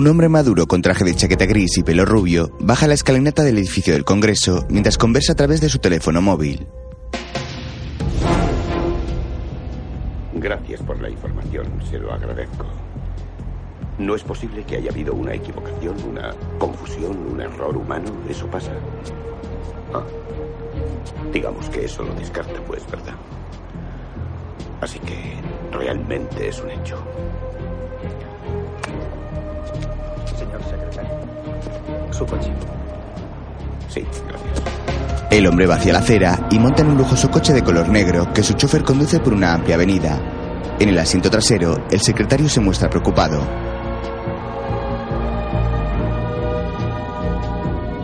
Un hombre maduro con traje de chaqueta gris y pelo rubio baja la escalinata del edificio del Congreso mientras conversa a través de su teléfono móvil. Gracias por la información, se lo agradezco. No es posible que haya habido una equivocación, una confusión, un error humano. Eso pasa. Ah. Digamos que eso lo descarta, pues, ¿verdad? Así que realmente es un hecho. Secretario. Su coche. Sí, gracias. El hombre va hacia la acera y monta en un lujoso coche de color negro que su chofer conduce por una amplia avenida. En el asiento trasero, el secretario se muestra preocupado.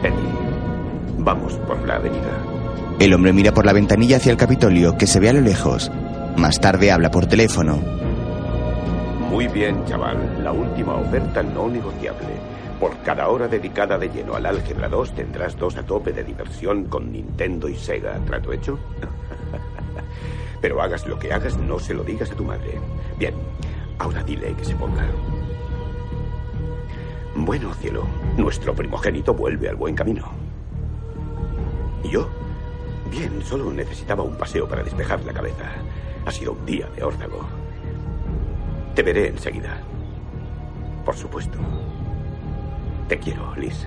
Eddie, vamos por la avenida. El hombre mira por la ventanilla hacia el Capitolio que se ve a lo lejos. Más tarde habla por teléfono. Muy bien, chaval. La última oferta no negociable. Por cada hora dedicada de lleno al álgebra 2 tendrás dos a tope de diversión con Nintendo y Sega. ¿Trato hecho? Pero hagas lo que hagas, no se lo digas a tu madre. Bien, ahora dile que se ponga. Bueno, cielo, nuestro primogénito vuelve al buen camino. ¿Y yo? Bien, solo necesitaba un paseo para despejar la cabeza. Ha sido un día de órdago. Te veré enseguida. Por supuesto. Te quiero, Liz.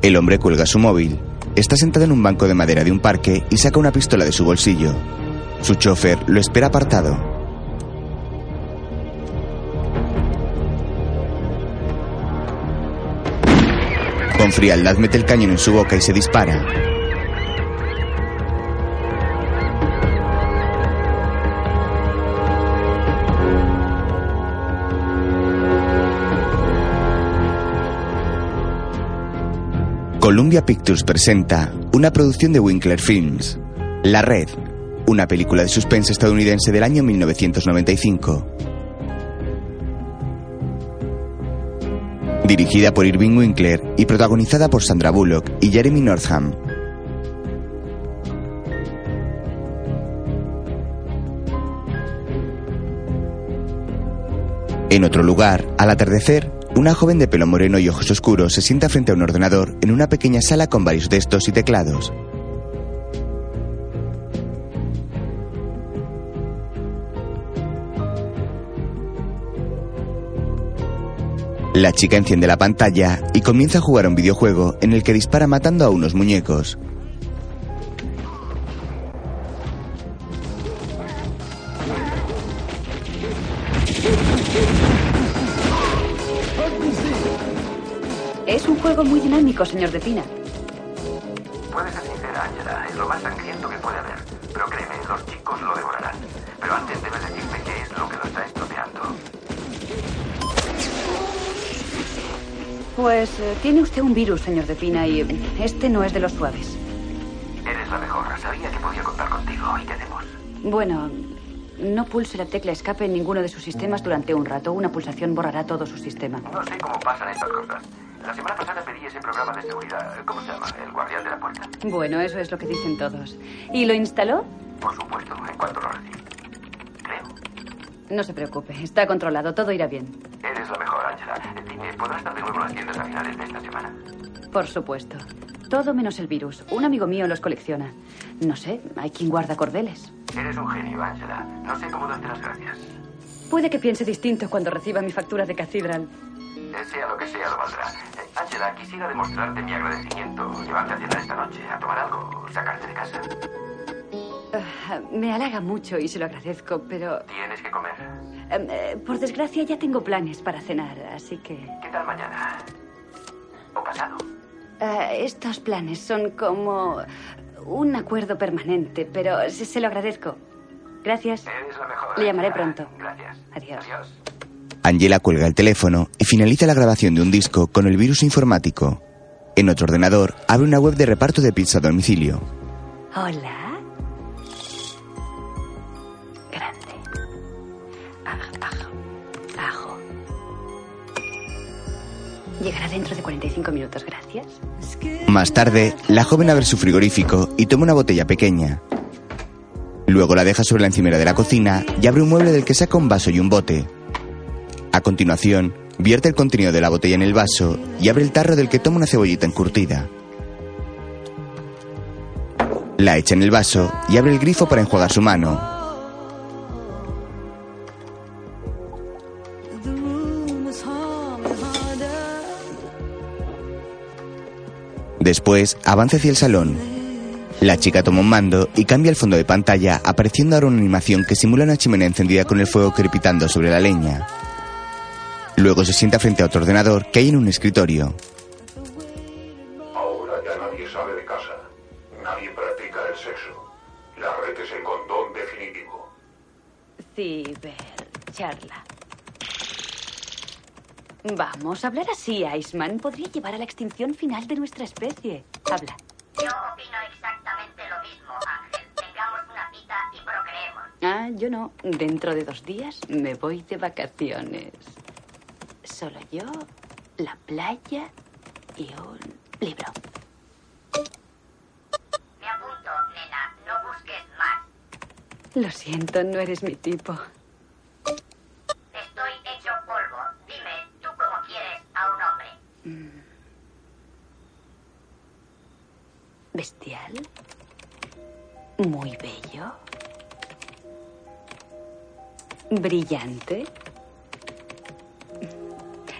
El hombre cuelga su móvil. Está sentado en un banco de madera de un parque y saca una pistola de su bolsillo. Su chofer lo espera apartado. Con frialdad mete el cañón en su boca y se dispara. Columbia Pictures presenta una producción de Winkler Films, La Red, una película de suspense estadounidense del año 1995. Dirigida por Irving Winkler y protagonizada por Sandra Bullock y Jeremy Northam. En otro lugar, al atardecer, una joven de pelo moreno y ojos oscuros se sienta frente a un ordenador en una pequeña sala con varios textos y teclados. La chica enciende la pantalla y comienza a jugar a un videojuego en el que dispara matando a unos muñecos. Es un juego muy dinámico, señor De Pina. Puede ser sincera, Angela, es lo más sangriento que puede haber. Pero créeme, los chicos lo devorarán. Pero antes debes decirme qué es lo que lo está estropeando. Pues eh, tiene usted un virus, señor De Pina, y este no es de los suaves. Eres la mejor. Sabía que podía contar contigo. ¿Y qué hacemos? Bueno, no pulse la tecla escape en ninguno de sus sistemas durante un rato. Una pulsación borrará todo su sistema. No sé cómo pasan estas cosas. Ese programa de seguridad. ¿Cómo se llama? El guardián de la puerta. Bueno, eso es lo que dicen todos. ¿Y lo instaló? Por supuesto, en cuanto lo recibí. Creo. No se preocupe, está controlado, todo irá bien. Eres la mejor, Angela. Dime, ¿podrás estar de nuevo en las tiendas a finales de esta semana? Por supuesto. Todo menos el virus. Un amigo mío los colecciona. No sé, hay quien guarda cordeles. Eres un genio, Angela. No sé cómo darte las gracias. Puede que piense distinto cuando reciba mi factura de Cathedral. Eh, Sea lo que sea, lo valdrá. Angela, quisiera demostrarte mi agradecimiento. Llevarte a cenar esta noche, a tomar algo, sacarte de casa. Ah, me halaga mucho y se lo agradezco, pero Tienes que comer. em, eh, por desgracia ya tengo planes para cenar, así que... ¿Qué tal mañana? ¿O pasado? Ah, estos planes son como un acuerdo permanente, pero se, se lo agradezco. Gracias. Eres la mejor. Le llamaré pronto. Gracias. Adiós. Adiós. Angela cuelga el teléfono y finaliza la grabación de un disco con el virus informático. En otro ordenador, abre una web de reparto de pizza a domicilio. Hola. Grande. Aj- Ajo. Ajo. Llegará dentro de 45 minutos, gracias. Más tarde, la joven abre su frigorífico y toma una botella pequeña. Luego la deja sobre la encimera de la cocina y abre un mueble del que saca un vaso y un bote. A continuación, vierte el contenido de la botella en el vaso y abre el tarro del que toma una cebollita encurtida. La echa en el vaso y abre el grifo para enjuagar su mano. Después avanza hacia el salón. La chica toma un mando y cambia el fondo de pantalla, apareciendo ahora una animación que simula una chimenea encendida con el fuego crepitando sobre la leña. Luego se sienta frente a otro ordenador que hay en un escritorio. Ahora ya nadie sale de casa. Nadie practica el sexo. La red es el condón definitivo. Cibercharla. Vamos, hablar así, Iceman, podría llevar a la extinción final de nuestra especie. Habla. Yo opino exactamente lo mismo, Ángel. Tengamos una cita y procreemos. Ah, yo no. Dentro de dos días me voy de vacaciones. Solo yo, la playa y un libro. Me apunto, nena. No busques más. Lo siento, no eres mi tipo. Estoy hecho polvo. Dime, ¿tú cómo quieres a un hombre? Bestial. Muy bello. Brillante.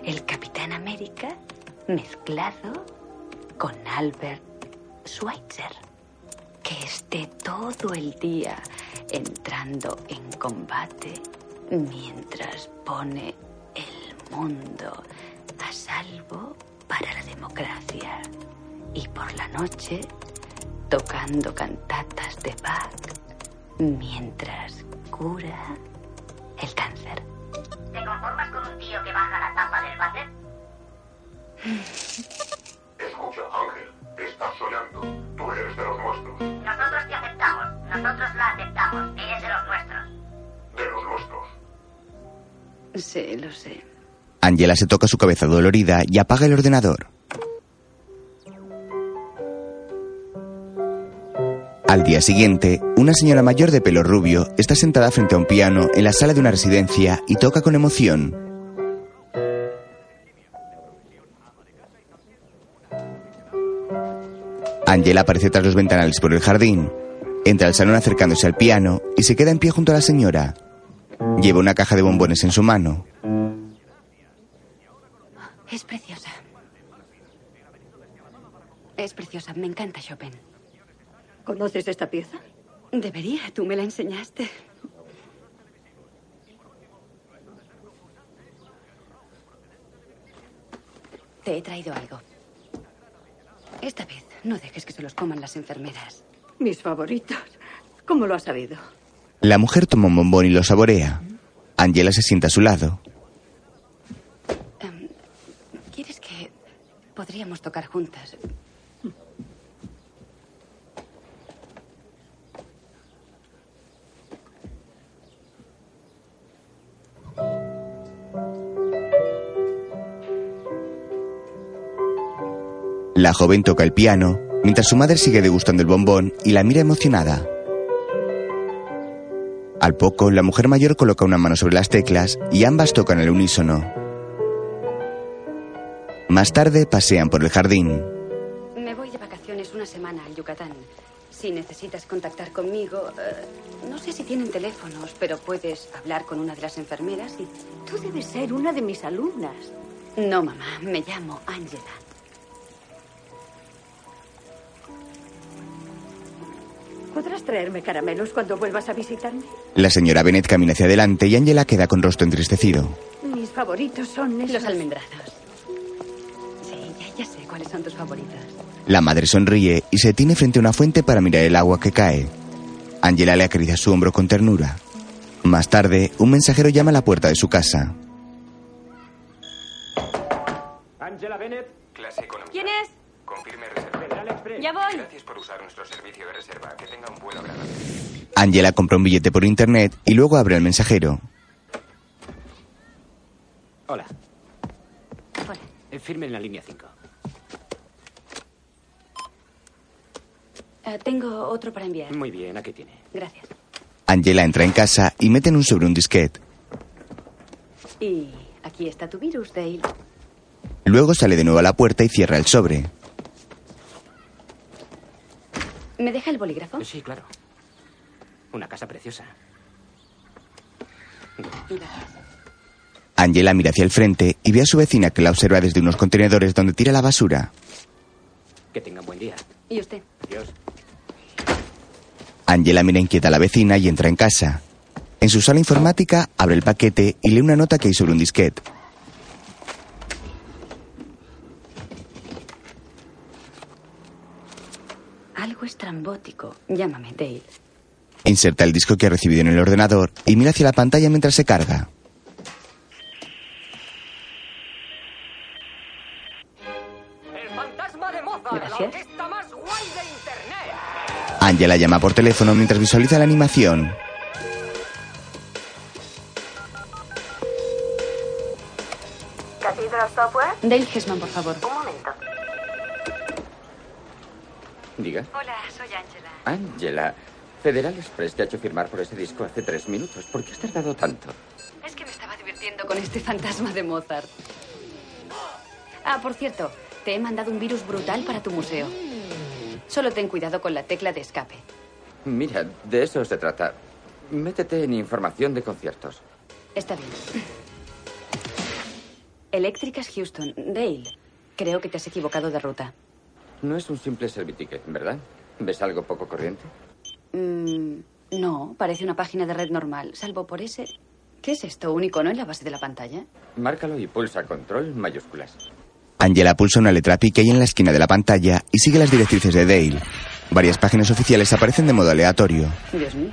El Capitán América mezclado con Albert Schweitzer. Que esté todo el día entrando en combate mientras pone el mundo a salvo para la democracia. Y por la noche tocando cantatas de Bach mientras cura el cáncer. ¿Te conformas con un tío que baja Escucha, Ángel. Estás soñando. Tú eres de los nuestros. Nosotros te aceptamos. Nosotros la aceptamos. Eres de los nuestros. De los nuestros. Sí, lo sé. Angela se toca su cabeza dolorida y apaga el ordenador. Al día siguiente, una señora mayor de pelo rubio está sentada frente a un piano en la sala de una residencia y toca con emoción. Angela aparece tras los ventanales por el jardín. Entra al salón acercándose al piano y se queda en pie junto a la señora. Lleva una caja de bombones en su mano. Es preciosa. Es preciosa. Me encanta Chopin. ¿Conoces esta pieza? Debería. Tú me la enseñaste. Te he traído algo. Esta vez no dejes que se los coman las enfermeras. Mis favoritos. ¿Cómo lo has sabido? La mujer toma un bombón y lo saborea. Angela se sienta a su lado. Em, ¿Quieres que podríamos tocar juntas? La joven toca el piano mientras su madre sigue degustando el bombón y la mira emocionada. Al poco, la mujer mayor coloca una mano sobre las teclas y ambas tocan al unísono. Más tarde pasean por el jardín. Me voy de vacaciones una semana al Yucatán. Si necesitas contactar conmigo, eh, no sé si tienen teléfonos, pero puedes hablar con una de las enfermeras y... Tú debes ser una de mis alumnas. No, mamá, me llamo Angela. ¿Podrás traerme caramelos cuando vuelvas a visitarme? La señora Bennett camina hacia adelante y Angela queda con rostro entristecido. Mis favoritos son esos. Los almendrazos. Sí, ya, ya sé cuáles son tus favoritos. La madre sonríe y se tiene frente a una fuente para mirar el agua que cae. Angela le acaricia su hombro con ternura. Más tarde, un mensajero llama a la puerta de su casa. Angela Bennett, Clase económica. ¿Quién es? Confirme reserva. Ya voy. Gracias por usar nuestro servicio de reserva. Que tenga un vuelo agradable. Angela compra un billete por internet y luego abre el mensajero. Hola. Hola. Eh, Firme en la línea 5. Eh, tengo otro para enviar. Muy bien, aquí tiene. Gracias. Angela entra en casa y mete en un sobre un disquete. Y aquí Aquí está tu virus, Dale. Luego sale de nuevo a la puerta y cierra el sobre. ¿Me deja el bolígrafo? Sí, claro. Una casa preciosa. Angela mira hacia el frente y ve a su vecina que la observa desde unos contenedores donde tira la basura. Que tengan buen día. ¿Y usted? Adiós. Angela mira inquieta a la vecina y entra en casa. En su sala informática abre el paquete y lee una nota que hay sobre un disquete. Algo estrambótico. Llámame, Dale. Inserta el disco que ha recibido en el ordenador y mira hacia la pantalla mientras se carga. El fantasma de Mozart, Gracias. la orquesta más guay de internet. Angela llama por teléfono mientras visualiza la animación. Cathedral Software. Dale Hesman, por favor. Un momento. Diga. Hola, soy Angela. Angela, Federal Express te ha hecho firmar por ese disco hace tres minutos. ¿Por qué has tardado tanto? Es que me estaba divirtiendo con este fantasma de Mozart. Ah, por cierto, te he mandado un virus brutal para tu museo. Solo ten cuidado con la tecla de escape. Mira, de eso se trata. Métete en información de conciertos. Está bien. Eléctricas Houston. Dale, creo que te has equivocado de ruta. No es un simple serviticket, ¿verdad? ¿Ves algo poco corriente? Mm, no, parece una página de red normal, salvo por ese... ¿Qué es esto? ¿Un icono en la base de la pantalla? Márcalo y pulsa control mayúsculas. Angela pulsa una letra P que hay en la esquina de la pantalla y sigue las directrices de Dale. Varias páginas oficiales aparecen de modo aleatorio. Dios mío.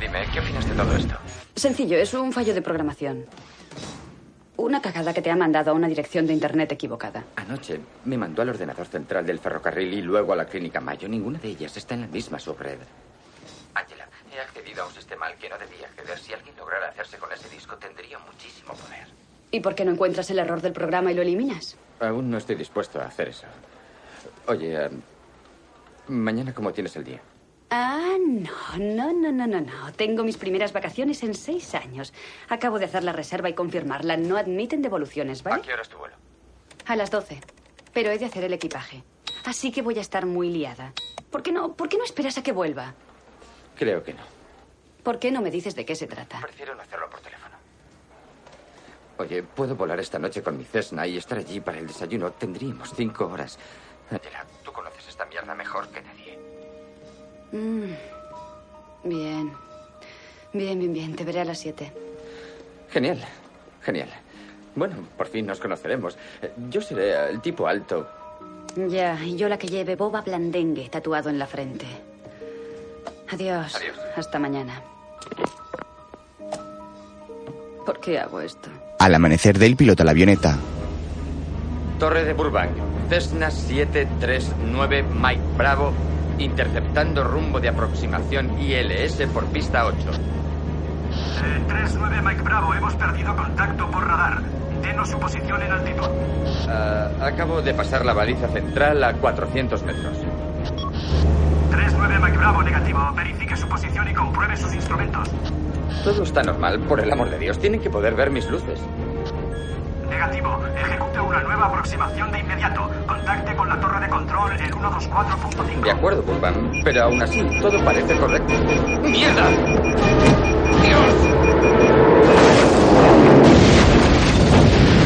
Dime, ¿qué opinas de todo esto? Sencillo, es un fallo de programación. Una cagada que te ha mandado a una dirección de internet equivocada. Anoche me mandó al ordenador central del ferrocarril y luego a la clínica Mayo. Ninguna de ellas está en la misma subred. Angela, he accedido a un sistema al que no debía acceder. Si alguien lograra hacerse con ese disco, tendría muchísimo poder. ¿Y por qué no encuentras el error del programa y lo eliminas? Aún no estoy dispuesto a hacer eso. Oye, mañana cómo tienes el día. Ah, no, no, no, no, no, no. Tengo mis primeras vacaciones en seis años. Acabo de hacer la reserva y confirmarla. No admiten devoluciones, ¿A ¿vale? qué hora es tu vuelo? A las 12. Pero he de hacer el equipaje. Así que voy a estar muy liada. ¿Por qué no, por qué no esperas a que vuelva? Creo que no. ¿Por qué no me dices de qué se trata? Prefiero no hacerlo por teléfono. Oye, puedo volar esta noche con mi Cessna y estar allí para el desayuno. Tendríamos cinco horas. Angela, tú conoces esta mierda mejor que nadie. Mm. Bien. Bien, bien, bien. Te veré a las 7. Genial, genial. Bueno, por fin nos conoceremos. Eh, Yo seré el tipo alto. Ya, y yo la que lleve boba blandengue tatuado en la frente. Adiós. Adiós. Hasta mañana. ¿Por qué hago esto? Al amanecer, Dale pilota la avioneta. Torre de Burbank. Cessna 739 Mike Bravo. Interceptando rumbo de aproximación ILS por pista 8. 39 Mike Bravo, hemos perdido contacto por radar. Denos su posición en altitud. Ah, acabo de pasar la baliza central a 400 metros. 39 Mike Bravo, negativo. Verifique su posición y compruebe sus instrumentos. Todo está normal, por el amor de Dios. Tienen que poder ver mis luces. Negativo. Ejecute una nueva aproximación de inmediato. Contacte con control en 124.5. De acuerdo, Burban, pero aún así todo parece correcto. ¡Mierda!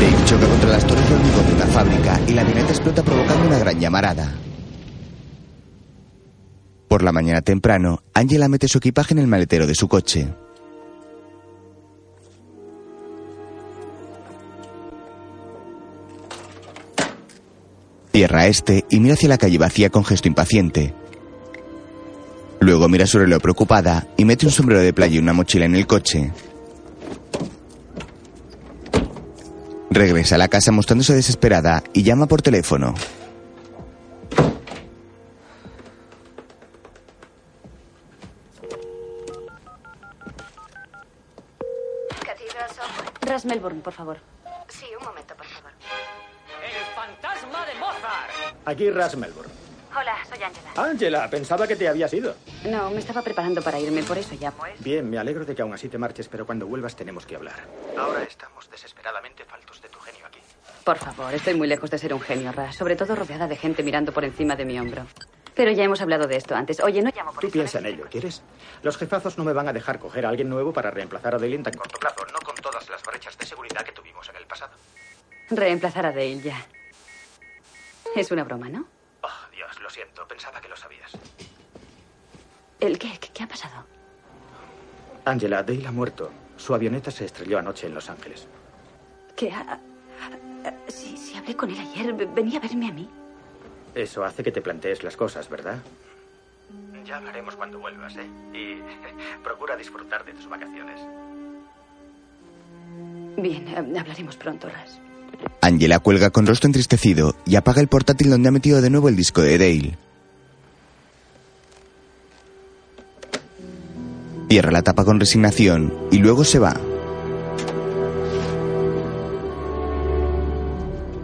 Dave choca contra las torres de hormigón de una fábrica y la avioneta explota provocando una gran llamarada. Por la mañana temprano, Angela mete su equipaje en el maletero de su coche. Cierra este y mira hacia la calle vacía con gesto impaciente. Luego mira su reloj preocupada y mete un sombrero de playa y una mochila en el coche. Regresa a la casa mostrándose desesperada y llama por teléfono. Melbourne, por favor. Sí, un momento, por favor. Aquí Ras Melbourne. Hola, soy Angela. Ángela, pensaba que te habías ido. No, me estaba preparando para irme, por eso llamo. ¿eh? Bien, me alegro de que aún así te marches, pero cuando vuelvas tenemos que hablar. Ahora estamos desesperadamente faltos de tu genio aquí. Por favor, estoy muy lejos de ser un genio, Ras. Sobre todo rodeada de gente mirando por encima de mi hombro. Pero ya hemos hablado de esto antes. Oye, no llamo por Tú eso, piensa en ¿eh? ello, ¿quieres? Los jefazos no me van a dejar coger a alguien nuevo para reemplazar a Dale en tan corto plazo, no con todas las brechas de seguridad que tuvimos en el pasado. Reemplazar a Dale ya. Es una broma, ¿no? Oh, Dios, lo siento, pensaba que lo sabías. ¿El qué? ¿Qué, qué ha pasado? Angela, Dale ha muerto. Su avioneta se estrelló anoche en Los Ángeles. ¿Qué ha... Sí, sí, hablé con él ayer. Venía a verme a mí. Eso hace que te plantees las cosas, ¿verdad? Ya hablaremos cuando vuelvas, ¿eh? Y procura disfrutar de tus vacaciones. Bien, eh, hablaremos pronto, Ras. Angela cuelga con rostro entristecido y apaga el portátil donde ha metido de nuevo el disco de Dale. Cierra la tapa con resignación y luego se va.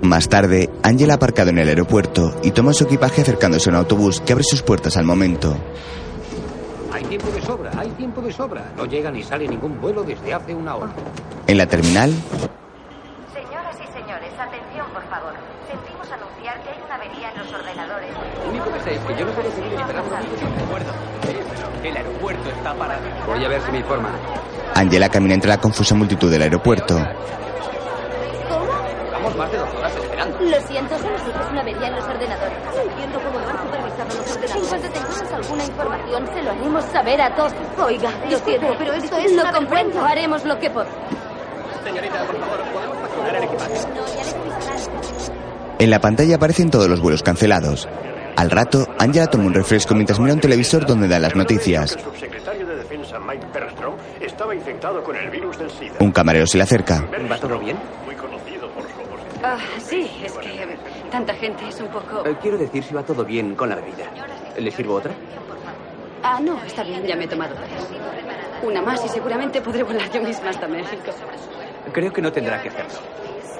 Más tarde, Angela ha aparcado en el aeropuerto y toma su equipaje acercándose a un autobús que abre sus puertas al momento. Hay tiempo de sobra, hay tiempo de sobra. No llega ni sale ningún vuelo desde hace una hora. En la terminal, Señoras y señores, atención, por favor. Sentimos anunciar que hay una avería en los ordenadores. Que sé es que yo no seguir esperando pero el aeropuerto está parado. Voy a ver si me informan. Angela camina entre la confusa multitud del aeropuerto. Llevamos más de dos horas esperando. Lo siento, solo sé que es una avería en los ordenadores. No entiendo cómo no han supervisado los ordenadores. En cuanto tengamos alguna información, se lo haremos saber a todos. Oiga, lo siento, pero esto es Lo comprendo, haremos lo que podamos. Señorita, por favor, ¿podemos facturar el equipaje? En la pantalla aparecen todos los vuelos cancelados. Al rato, Angela toma un refresco mientras mira un televisor donde da las noticias. Un camarero se le acerca. ¿Va todo bien? Muy conocido por su oposición. Ah, sí, es que tanta gente es un poco... Eh, quiero decir si va todo bien con la bebida. ¿Le sirvo otra? Ah, no, está bien, ya me he tomado tres. Una más y seguramente podré volar yo misma hasta México. Creo que no tendrá que hacerlo.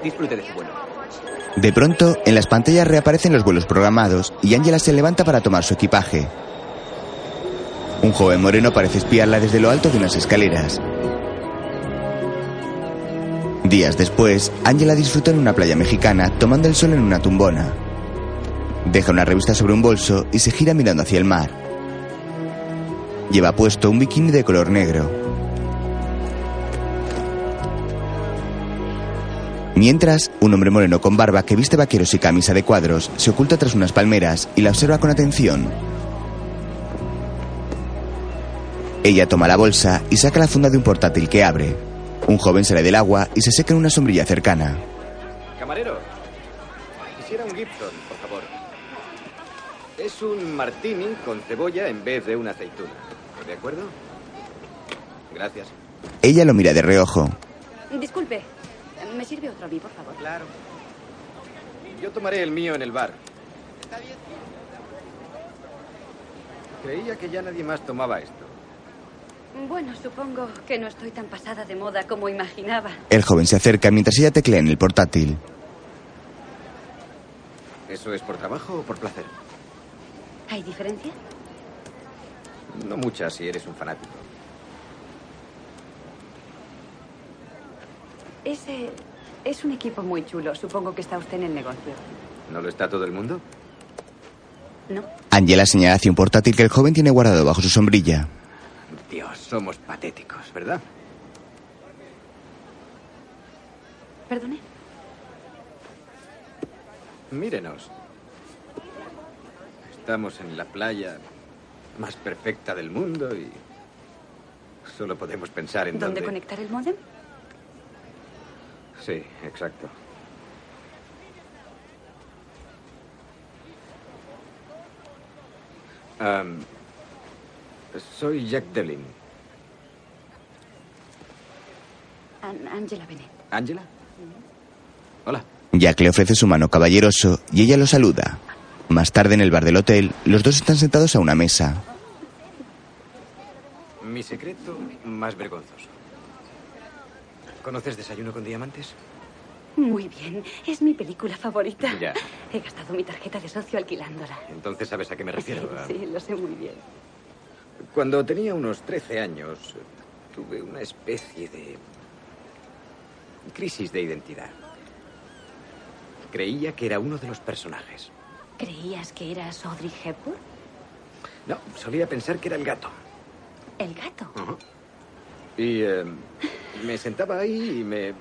Disfrute de su vuelo. De pronto, en las pantallas reaparecen los vuelos programados y Angela se levanta para tomar su equipaje. Un joven moreno parece espiarla desde lo alto de unas escaleras. Días después, Angela disfruta en una playa mexicana tomando el sol en una tumbona. Deja una revista sobre un bolso y se gira mirando hacia el mar. Lleva puesto un bikini de color negro. Mientras, un hombre moreno con barba que viste vaqueros y camisa de cuadros se oculta tras unas palmeras y la observa con atención. Ella toma la bolsa y saca la funda de un portátil que abre. Un joven sale del agua y se seca en una sombrilla cercana. Camarero, quisiera un Gibson, por favor. Es un martini con cebolla en vez de una aceituna. ¿De acuerdo? Gracias. Ella lo mira de reojo. Disculpe, ¿me sirve otro a mí, por favor? Claro. Yo tomaré el mío en el bar. Creía que ya nadie más tomaba esto. Bueno, supongo que no estoy tan pasada de moda como imaginaba. El joven se acerca mientras ella teclea en el portátil. ¿Eso es por trabajo o por placer? ¿Hay diferencia? No muchas si eres un fanático. Ese es un equipo muy chulo. Supongo que está usted en el negocio. ¿No lo está todo el mundo? ¿No? Angela señala hacia un portátil que el joven tiene guardado bajo su sombrilla. Dios, somos patéticos, ¿verdad? Perdone. Mírenos. Estamos en la playa más perfecta del mundo y solo podemos pensar en ¿Dónde dónde. conectar el modem? Sí, exacto. Soy Jack Dellin. An- Angela Bennett. ¿Ángela? Hola. Jack le ofrece su mano caballeroso y ella lo saluda. Más tarde en el bar del hotel, los dos están sentados a una mesa. Mi secreto más vergonzoso. ¿Conoces desayuno con diamantes? Muy bien. Es mi película favorita. Ya. He gastado mi tarjeta de socio alquilándola. Entonces sabes a qué me refiero. Sí, sí, lo sé muy bien. Cuando tenía unos 13 años, tuve una especie de crisis de identidad. Creía que era uno de los personajes. ¿Creías que eras Audrey Hepburn? No, solía pensar que era el gato. ¿El gato? Y eh, me sentaba ahí y me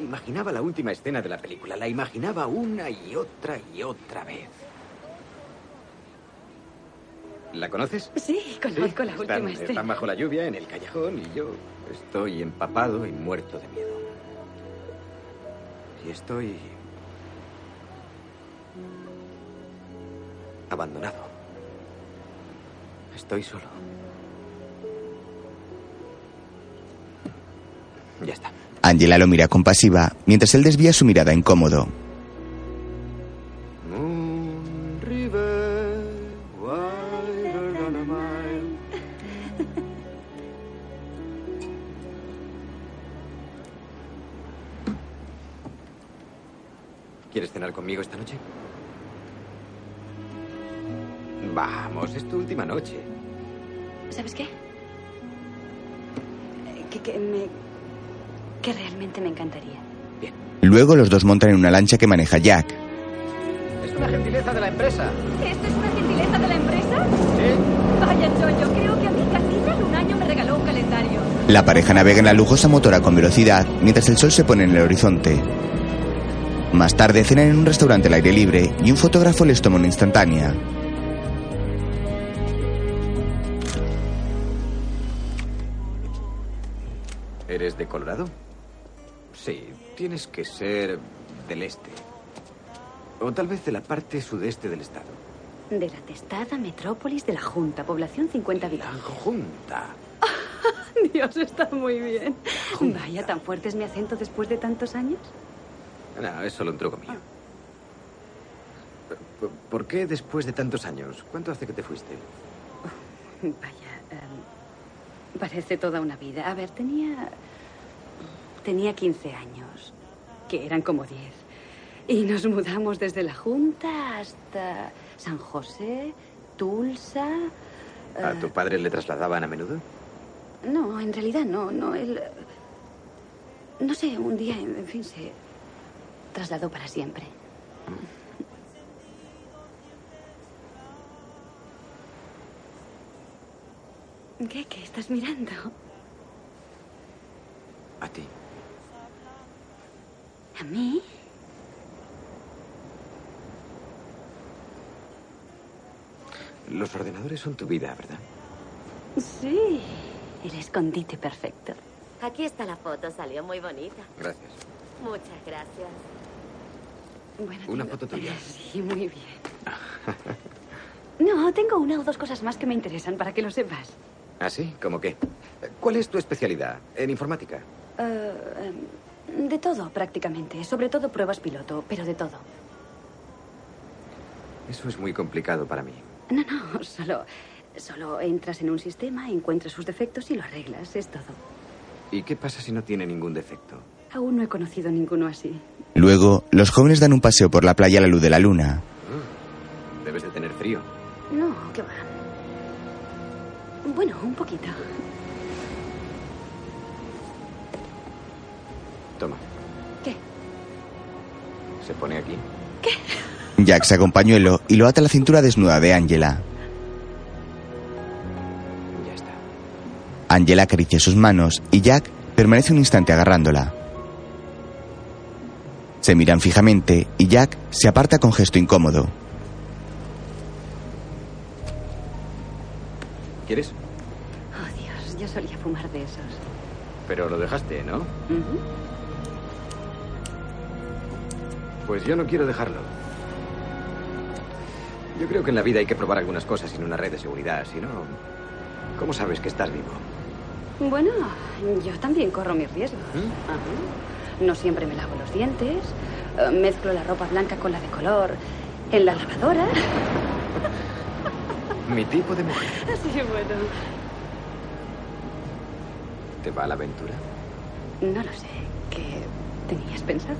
imaginaba la última escena de la película. La imaginaba una y otra y otra vez. ¿La conoces? Sí, conozco la Están, última escena. están bajo la lluvia en el callejón y yo estoy empapado y muerto de miedo. Y estoy abandonado. Estoy solo. Ya está. Angela lo mira compasiva mientras él desvía su mirada incómodo. Los dos montan en una lancha que maneja Jack. Es una gentileza de la empresa. ¿Esto es una gentileza de la empresa? Sí. Vaya chollo, creo que a casilla un año me regaló un calendario. La pareja navega en la lujosa motora con velocidad mientras el sol se pone en el horizonte. Más tarde cenan en un restaurante al aire libre y un fotógrafo les toma una instantánea. ¿Eres de Colorado? Sí, tienes que ser del este. O tal vez de la parte sudeste del estado. De la testada metrópolis de la Junta, población 50 habitantes. Junta. Dios, está muy bien. Vaya, tan fuerte es mi acento después de tantos años. No, es solo un truco mío. ¿Por- ¿Por qué después de tantos años? ¿Cuánto hace que te fuiste? Vaya, em, parece toda una vida. A ver, tenía. Tenía 15 años, que eran como 10. Y nos mudamos desde la Junta hasta San José, Tulsa. ¿A eh, tu padre le trasladaban a menudo? No, en realidad no, no, él... No sé, un día, en en fin, se trasladó para siempre. ¿Qué? ¿Qué estás mirando? A ti. ¿A mí? Los ordenadores son tu vida, ¿verdad? Sí, el escondite perfecto. Aquí está la foto, salió muy bonita. Gracias. Muchas gracias. Bueno, Una tengo- foto tuya. Sí, muy bien. No, tengo una o dos cosas más que me interesan para que lo sepas. ¿Ah, sí? ¿Cómo qué? ¿Cuál es tu especialidad? ¿En informática? Eh, em, de todo, prácticamente. Sobre todo pruebas piloto, pero de todo. Eso es muy complicado para mí. No, no, solo, solo entras en un sistema, encuentras sus defectos y lo arreglas, es todo. ¿Y qué pasa si no tiene ningún defecto? Aún no he conocido ninguno así. Luego, los jóvenes dan un paseo por la playa a la luz de la luna. Debes de tener frío. No, ¿qué va? Bueno, un poquito. Se pone aquí. Jack saca un pañuelo y lo ata a la cintura desnuda de Angela. Ya está. Angela acaricia sus manos y Jack permanece un instante agarrándola. Se miran fijamente y Jack se aparta con gesto incómodo. ¿Quieres? Oh, Dios, yo solía fumar de esos. Pero lo dejaste, ¿no? Pues yo no quiero dejarlo. Yo creo que en la vida hay que probar algunas cosas sin una red de seguridad, si no... ¿Cómo sabes que estás vivo? Bueno, yo también corro mis riesgos. Ajá. No siempre me lavo los dientes. eh, Mezclo la ropa blanca con la de color en la lavadora. Mi tipo de mujer. Así bueno. ¿Te va a la aventura? No lo sé. Que tenías pensado?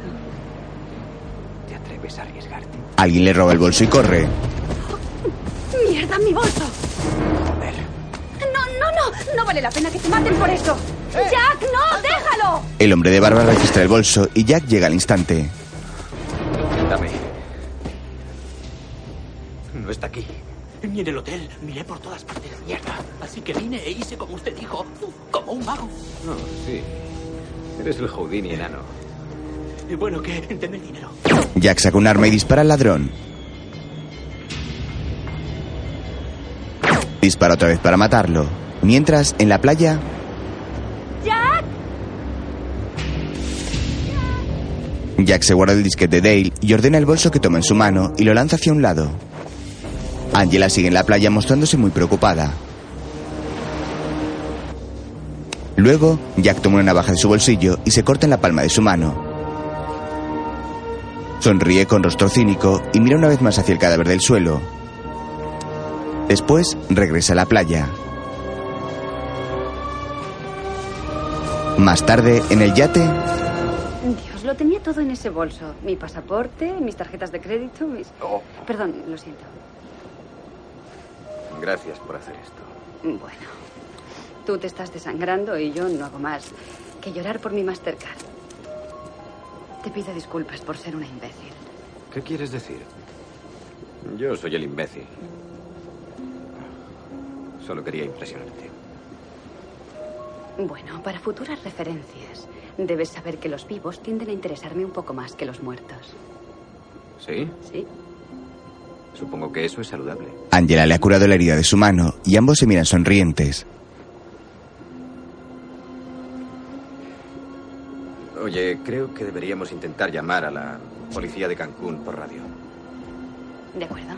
Alguien le roba el bolso y corre. ¡Mierda, mi bolso! Joder. No, no, no. No vale la pena que te maten por eso. ¡Jack, no! ¡Déjalo! El hombre de barba registra el bolso y Jack llega al instante. Dame. No está aquí. Ni en el hotel. Miré por todas partes. Mierda. Así que vine e hice como usted dijo. Como un mago. No, sí. Eres el Houdini enano. Bueno, que denme el dinero. Jack saca un arma y dispara al ladrón. Dispara otra vez para matarlo. Mientras, en la playa, ¡Jack! Jack se guarda el disquete de Dale y ordena el bolso que toma en su mano y lo lanza hacia un lado. Angela sigue en la playa mostrándose muy preocupada. Luego, Jack toma una navaja de su bolsillo y se corta en la palma de su mano. Sonríe con rostro cínico y mira una vez más hacia el cadáver del suelo. Después, regresa a la playa. Más tarde, en el yate, Dios, lo tenía todo en ese bolso. Mi pasaporte, mis tarjetas de crédito, mis... Perdón, lo siento. Gracias por hacer esto. Bueno, tú te estás desangrando y yo no hago más que llorar por mi Mastercard. Te pido disculpas por ser una imbécil. ¿Qué quieres decir? Yo soy el imbécil. Solo quería impresionarte. Bueno, para futuras referencias, debes saber que los vivos tienden a interesarme un poco más que los muertos. ¿Sí? Sí. Supongo que eso es saludable. Angela le ha curado la herida de su mano y ambos se miran sonrientes. Oye, creo que deberíamos intentar llamar a la policía de Cancún por radio. ¿De acuerdo?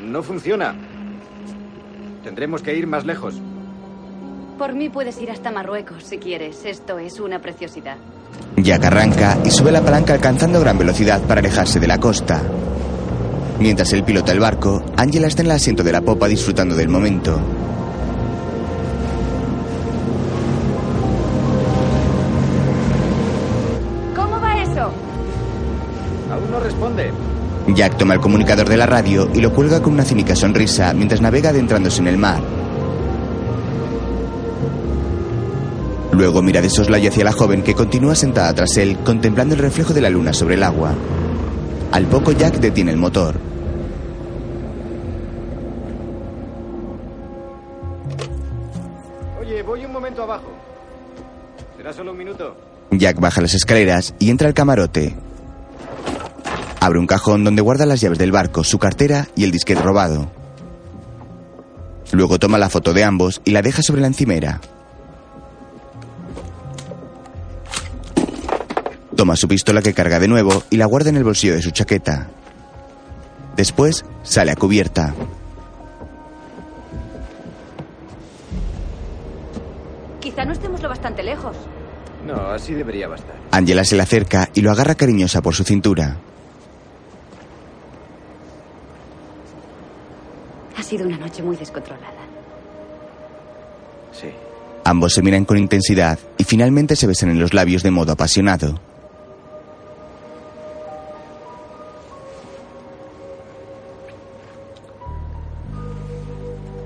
No funciona. Tendremos que ir más lejos. Por mí puedes ir hasta Marruecos si quieres. Esto es una preciosidad. Jack arranca y sube la palanca alcanzando gran velocidad para alejarse de la costa. Mientras él pilota el barco, Angela está en el asiento de la popa disfrutando del momento. Jack toma el comunicador de la radio y lo cuelga con una cínica sonrisa mientras navega adentrándose en el mar. Luego mira de soslayo hacia la joven que continúa sentada tras él, contemplando el reflejo de la luna sobre el agua. Al poco Jack detiene el motor. Oye, voy un momento abajo. Será solo un minuto. Jack baja las escaleras y entra al camarote. Abre un cajón donde guarda las llaves del barco, su cartera y el disquete robado. Luego toma la foto de ambos y la deja sobre la encimera. Toma su pistola que carga de nuevo y la guarda en el bolsillo de su chaqueta. Después sale a cubierta. Quizá no estemos lo bastante lejos. No, así debería bastar. Angela se le acerca y lo agarra cariñosa por su cintura. Ha sido una noche muy descontrolada. Sí. Ambos se miran con intensidad y finalmente se besan en los labios de modo apasionado.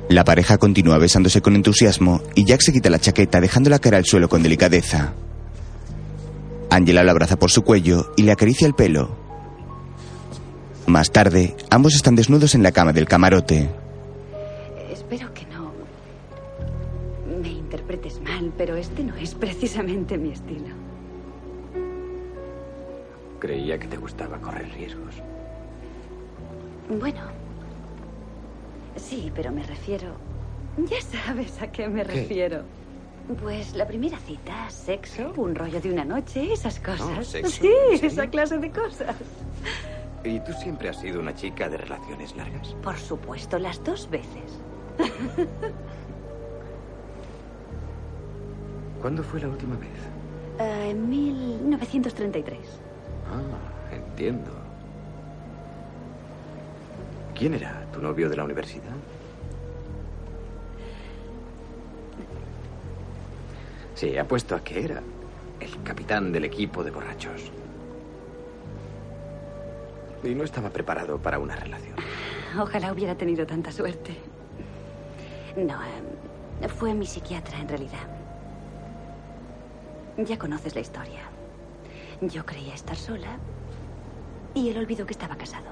La pareja continúa besándose con entusiasmo y Jack se quita la chaqueta dejándola caer al suelo con delicadeza. Angela lo abraza por su cuello y le acaricia el pelo. Más tarde, ambos están desnudos en la cama del camarote. Pero este no es precisamente mi estilo. Creía que te gustaba correr riesgos. Bueno, sí, pero me refiero... Ya sabes a qué me refiero. Pues la primera cita, sexo, un rollo de una noche, esas cosas. Oh, ¿sexo? Sí, ¿En serio? esa clase de cosas. ¿Y tú siempre has sido una chica de relaciones largas? Por supuesto, las dos veces. ¿Cuándo fue la última vez? Eh, en 1933. Ah, entiendo. ¿Quién era? ¿Tu novio de la universidad? Sí, apuesto a que era el capitán del equipo de borrachos. Y no estaba preparado para una relación. Ojalá hubiera tenido tanta suerte. No, eh, fue mi psiquiatra en realidad. Ya conoces la historia. Yo creía estar sola y él olvidó que estaba casado.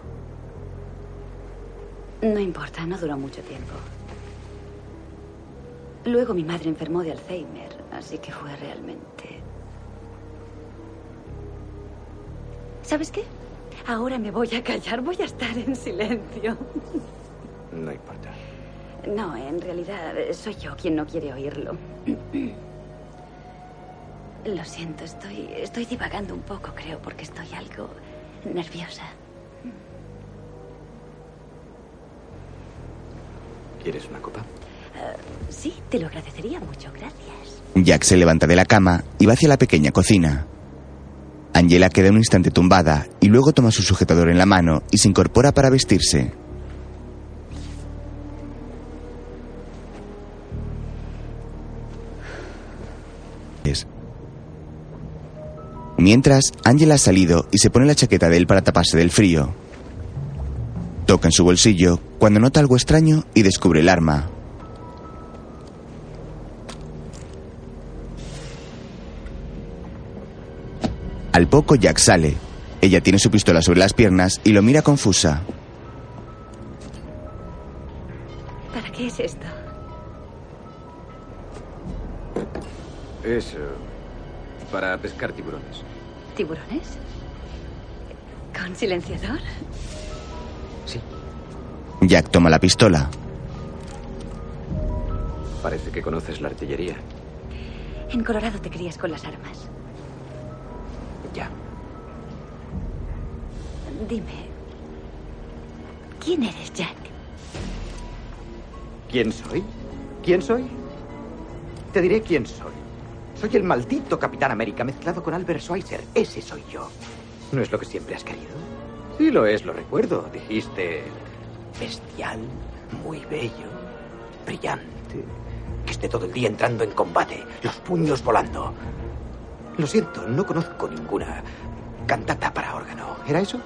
No importa, no duró mucho tiempo. Luego mi madre enfermó de Alzheimer, así que fue realmente... ¿Sabes qué? Ahora me voy a callar, voy a estar en silencio. No importa. No, en realidad soy yo quien no quiere oírlo. Lo siento, estoy, estoy divagando un poco, creo, porque estoy algo nerviosa. ¿Quieres una copa? Eh, sí, te lo agradecería mucho, gracias. Jack se levanta de la cama y va hacia la pequeña cocina. Angela queda un instante tumbada y luego toma su sujetador en la mano y se incorpora para vestirse. Mientras, Angela ha salido y se pone la chaqueta de él para taparse del frío. Toca en su bolsillo cuando nota algo extraño y descubre el arma. Al poco Jack sale. Ella tiene su pistola sobre las piernas y lo mira confusa. ¿Para qué es esto? Es para pescar tiburones. ¿Tiburones? ¿Con silenciador? Jack toma la pistola. Parece que conoces la artillería. En Colorado te crías con las armas. Ya. Dime, ¿quién eres, Jack? ¿Quién soy? ¿Quién soy? Te diré quién soy. Soy el maldito Capitán América mezclado con Albert Schweitzer. Ese soy yo. ¿No es lo que siempre has querido? Sí lo es, lo recuerdo. Dijiste... Bestial, muy bello, brillante, que esté todo el día entrando en combate, los puños volando. Lo siento, no conozco ninguna cantata para órgano. ¿Era eso?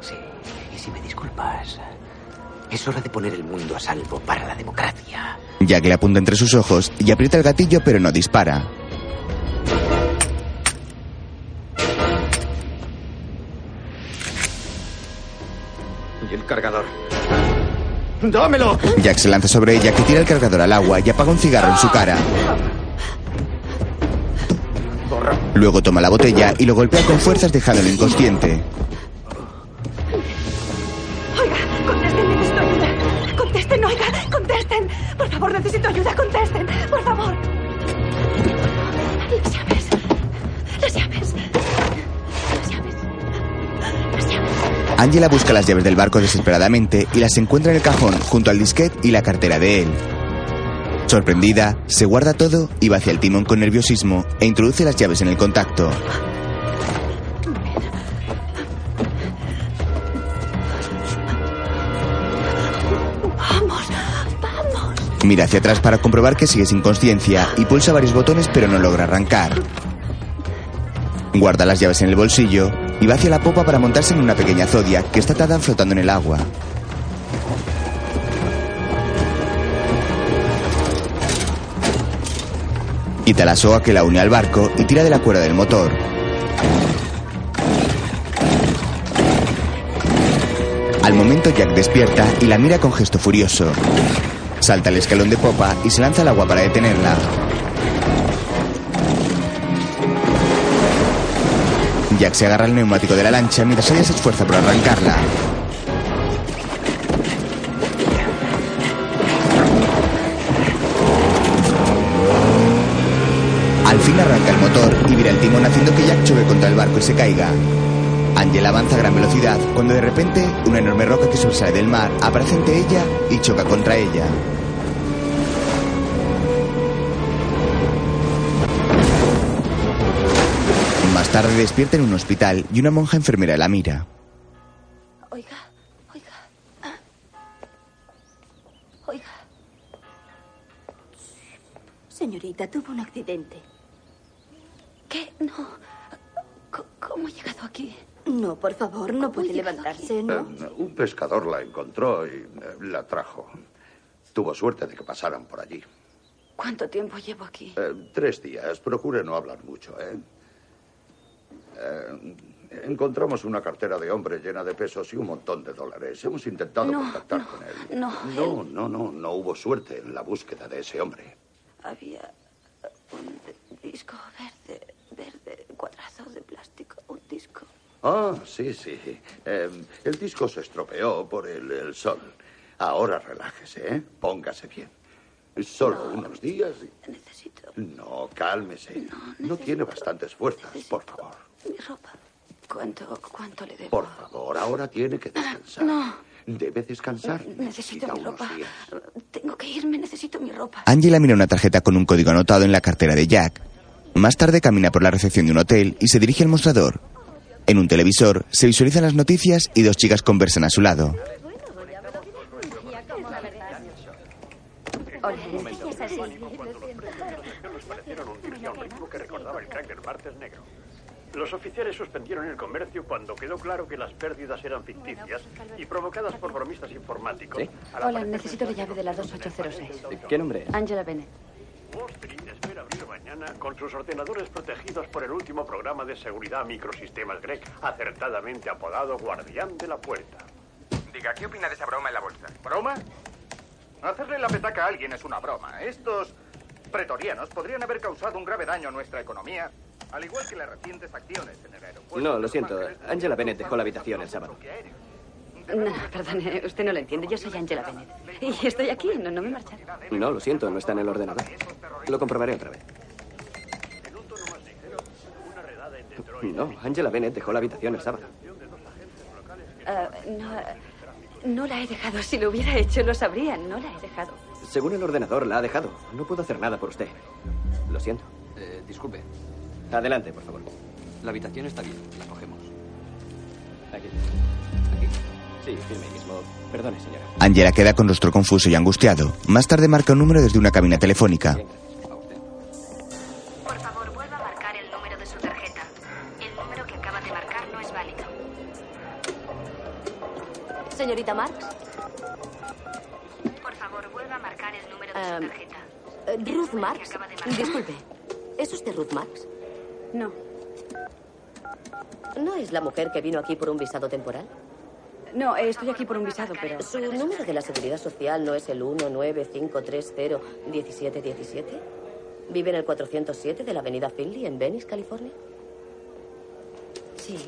Sí, y si me disculpas, es hora de poner el mundo a salvo para la democracia. Jack le apunta entre sus ojos y aprieta el gatillo pero no dispara. Y el cargador. ¡Dámelo! Jack se lanza sobre ella que tira el cargador al agua y apaga un cigarro en su cara. Luego toma la botella y lo golpea con fuerzas dejándolo inconsciente. Ayuda, contesten. Por favor. Las llaves. Las llaves. Las llaves. Las llaves. Angela busca las llaves del barco desesperadamente y las encuentra en el cajón junto al disquete y la cartera de él. Sorprendida, se guarda todo y va hacia el timón con nerviosismo e introduce las llaves en el contacto. Mira hacia atrás para comprobar que sigue sin conciencia y pulsa varios botones pero no logra arrancar. Guarda las llaves en el bolsillo y va hacia la popa para montarse en una pequeña zodia que está atada flotando en el agua. Quita la soga que la une al barco y tira de la cuerda del motor. Al momento Jack despierta y la mira con gesto furioso. Salta el escalón de popa y se lanza al agua para detenerla. Jack se agarra al neumático de la lancha mientras ella se esfuerza por arrancarla. Al fin arranca el motor y vira el timón haciendo que Jack choque contra el barco y se caiga. Angela avanza a gran velocidad cuando de repente una enorme roca que sobresale del mar aparece ante ella y choca contra ella. Más tarde despierta en un hospital y una monja enfermera la mira. Oiga, oiga. Oiga. Señorita, tuvo un accidente. No, por favor, no puede levantarse, ¿no? Eh, un pescador la encontró y eh, la trajo. Tuvo suerte de que pasaran por allí. ¿Cuánto tiempo llevo aquí? Eh, tres días. Procure no hablar mucho, ¿eh? Eh, Encontramos una cartera de hombre llena de pesos y un montón de dólares. Hemos intentado No, contactar con él. No, No, no, no, no hubo suerte en la búsqueda de ese hombre. había un disco verde, cuadrado de plástico, un disco. Ah, sí, sí. Eh, el disco se estropeó por el, el sol. Ahora relájese, ¿eh? Póngase bien. Solo unos días. y- Necesito No, cálmese. No, tiene bastantes fuerzas, por favor. mi ropa. ¿Cuánto, cuánto le debo? Por favor, ahora tiene que descansar. No, Debe descansar. necesito mi unos ropa. días. Tengo que irme, necesito mi ropa. Angela mira una tarjeta con un código anotado en la cartera de Jack. Más tarde camina por la recepción de un hotel y se dirige al mostrador. En un televisor se visualizan las noticias y dos chicas conversan a su lado. Los oficiales suspendieron el comercio cuando quedó claro que las pérdidas eran ficticias y provocadas por bromistas informáticos. Al Hola, necesito la llave de la 2806. ¿Qué nombre? Angela Bennett. Wall Street espera abrir mañana con sus ordenadores protegidos por el último programa de seguridad microsistemas Greg, acertadamente apodado Guardián de la Puerta. Diga, ¿qué opina de esa broma en la bolsa? ¿Broma? Hacerle la petaca a alguien es una broma. Estos pretorianos podrían haber causado un grave daño a nuestra economía, al igual que las recientes acciones en el aeropuerto. No, lo siento. Angela Bennett dejó la habitación el sábado. No, perdone, usted no lo entiende. Yo soy Angela Bennett. Y estoy aquí, no, no me marcharé. No, lo siento, no está en el ordenador. Lo comprobaré otra vez. No, Angela Bennett dejó la habitación el sábado. Ah, no, no la he dejado. Si lo hubiera hecho, lo sabría. No la he dejado. Según el ordenador, la ha dejado. No puedo hacer nada por usted. Lo siento. Eh, disculpe, Adelante, por favor. la habitación está bien, la cogemos. Aquí. Aquí. Sí, firme mismo. Perdone, señora. Angela queda con rostro confuso y angustiado. Más tarde marca un número desde una cabina telefónica. Señorita Marx, Por favor, vuelva a marcar el número de Em, su tarjeta. eh, Ruth Marx. Disculpe, ¿es usted Ruth Marx? No. ¿No es la mujer que vino aquí por un visado temporal? No, eh, estoy aquí por un visado, pero... ¿Su número de la seguridad social no es el 195301717? ¿Vive en el 407 de la avenida Finley, en Venice, California? Sí.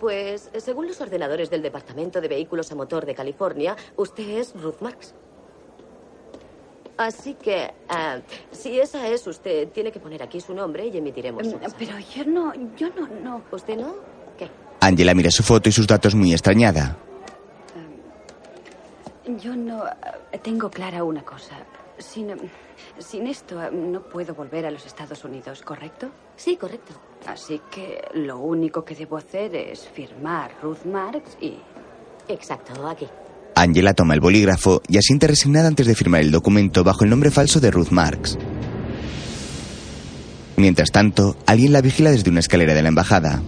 Pues, según los ordenadores del Departamento de Vehículos a Motor de California, usted es Ruth Marx. Así que, ah, si esa es usted, tiene que poner aquí su nombre y emitiremos. su Mm, Pero yo no, yo no, no. ¿Usted no? ¿Qué? Angela mira su foto y sus datos muy extrañada. Yo no... eh, Tengo clara una cosa. Sin, eh, sin esto eh, no puedo volver a los Estados Unidos, ¿correcto? Sí, correcto. Así que lo único que debo hacer es firmar Ruth Marx y... Exacto, aquí. Angela toma el bolígrafo y asiente resignada antes de firmar el documento bajo el nombre falso de Ruth Marx. Mientras tanto, alguien la vigila desde una escalera de la embajada.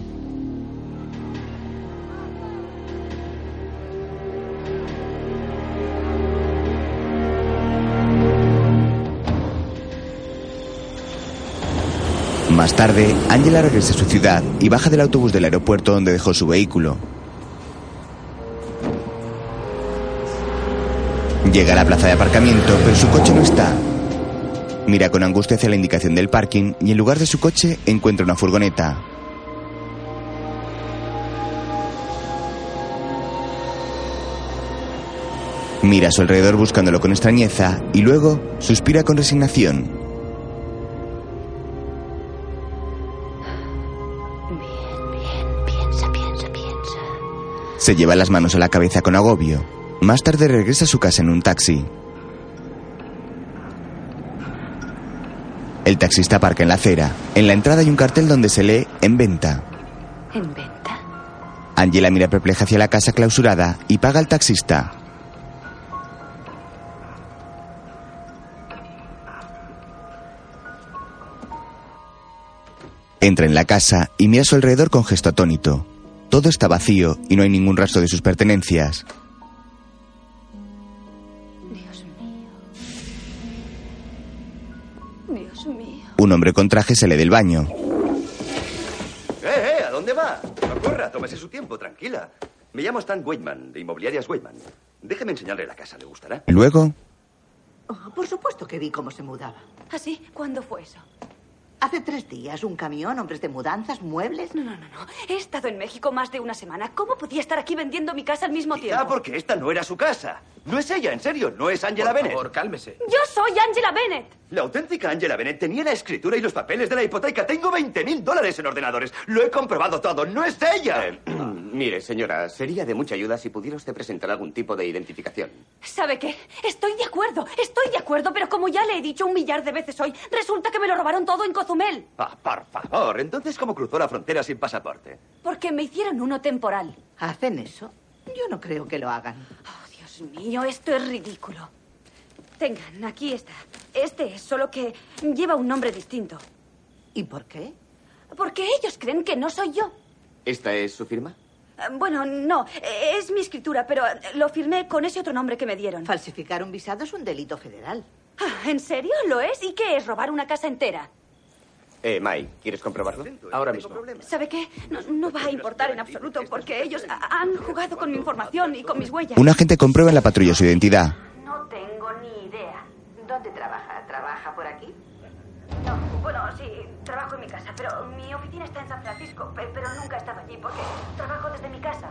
Más tarde, Angela regresa a su ciudad y baja del autobús del aeropuerto donde dejó su vehículo. Llega a la plaza de aparcamiento, pero su coche no está. Mira con angustia hacia la indicación del parking y en lugar de su coche encuentra una furgoneta. Mira a su alrededor buscándolo con extrañeza y luego suspira con resignación. Se lleva las manos a la cabeza con agobio. Más tarde regresa a su casa en un taxi. El taxista aparca en la acera. En la entrada hay un cartel donde se lee En venta. ¿En venta? Angela mira perpleja hacia la casa clausurada y paga al taxista. Entra en la casa y mira a su alrededor con gesto atónito. Todo está vacío y no hay ningún rastro de sus pertenencias. Dios mío. Un hombre con traje sale del baño. ¡Eh, eh! ¿A dónde va? No corra, tómese su tiempo, tranquila. Me llamo Stan Waitman, de Inmobiliarias Waitman. Déjeme enseñarle la casa, ¿le gustará? Luego, Oh, por supuesto que vi cómo se mudaba. ¿Así? ¿Cuándo fue eso? Hace tres días, un camión, hombres de mudanzas, muebles. No, no, no, no. He estado en México más de una semana. ¿Cómo podía estar aquí vendiendo mi casa al mismo tiempo? Ah, porque esta no era su casa. No es ella, en serio, no es Angela Por Bennett. favor, cálmese. Yo soy Angela Bennett. La auténtica Angela Bennett tenía la escritura y los papeles de la hipoteca. Tengo 20 mil dólares en ordenadores. Lo he comprobado todo. ¡No es ella! Eh, mire, señora, sería de mucha ayuda si pudiera usted presentar algún tipo de identificación. ¿Sabe qué? Estoy de acuerdo, estoy de acuerdo, pero como ya le he dicho un millar de veces hoy, resulta que me lo robaron todo en Cozumel. Ah, por favor. Entonces, ¿cómo cruzó la frontera sin pasaporte? Porque me hicieron uno temporal. ¿Hacen eso? Yo no creo que lo hagan. Dios mío, esto es ridículo. Tengan, aquí está. Este es, solo que lleva un nombre distinto. ¿Y por qué? Porque ellos creen que no soy yo. ¿Esta es su firma? Eh, Bueno, no, es mi escritura, pero eh, lo firmé con ese otro nombre que me dieron. Falsificar un visado es un delito federal. Ah, ¿En serio? ¿Lo es? ¿Y qué es? ¿Robar una casa entera? Eh, Mike, ¿quieres comprobarlo? Ahora mismo. ¿Sabe qué? No, no va a importar en absoluto porque ellos ha- han jugado con mi información y con mis huellas. un agente comprueba en la patrulla su identidad. No tengo ni idea. ¿Dónde trabaja? ¿Trabaja por aquí? No, bueno, sí, trabajo en mi casa, pero mi oficina está en San Francisco, pe- pero nunca he estado allí porque trabajo desde mi casa.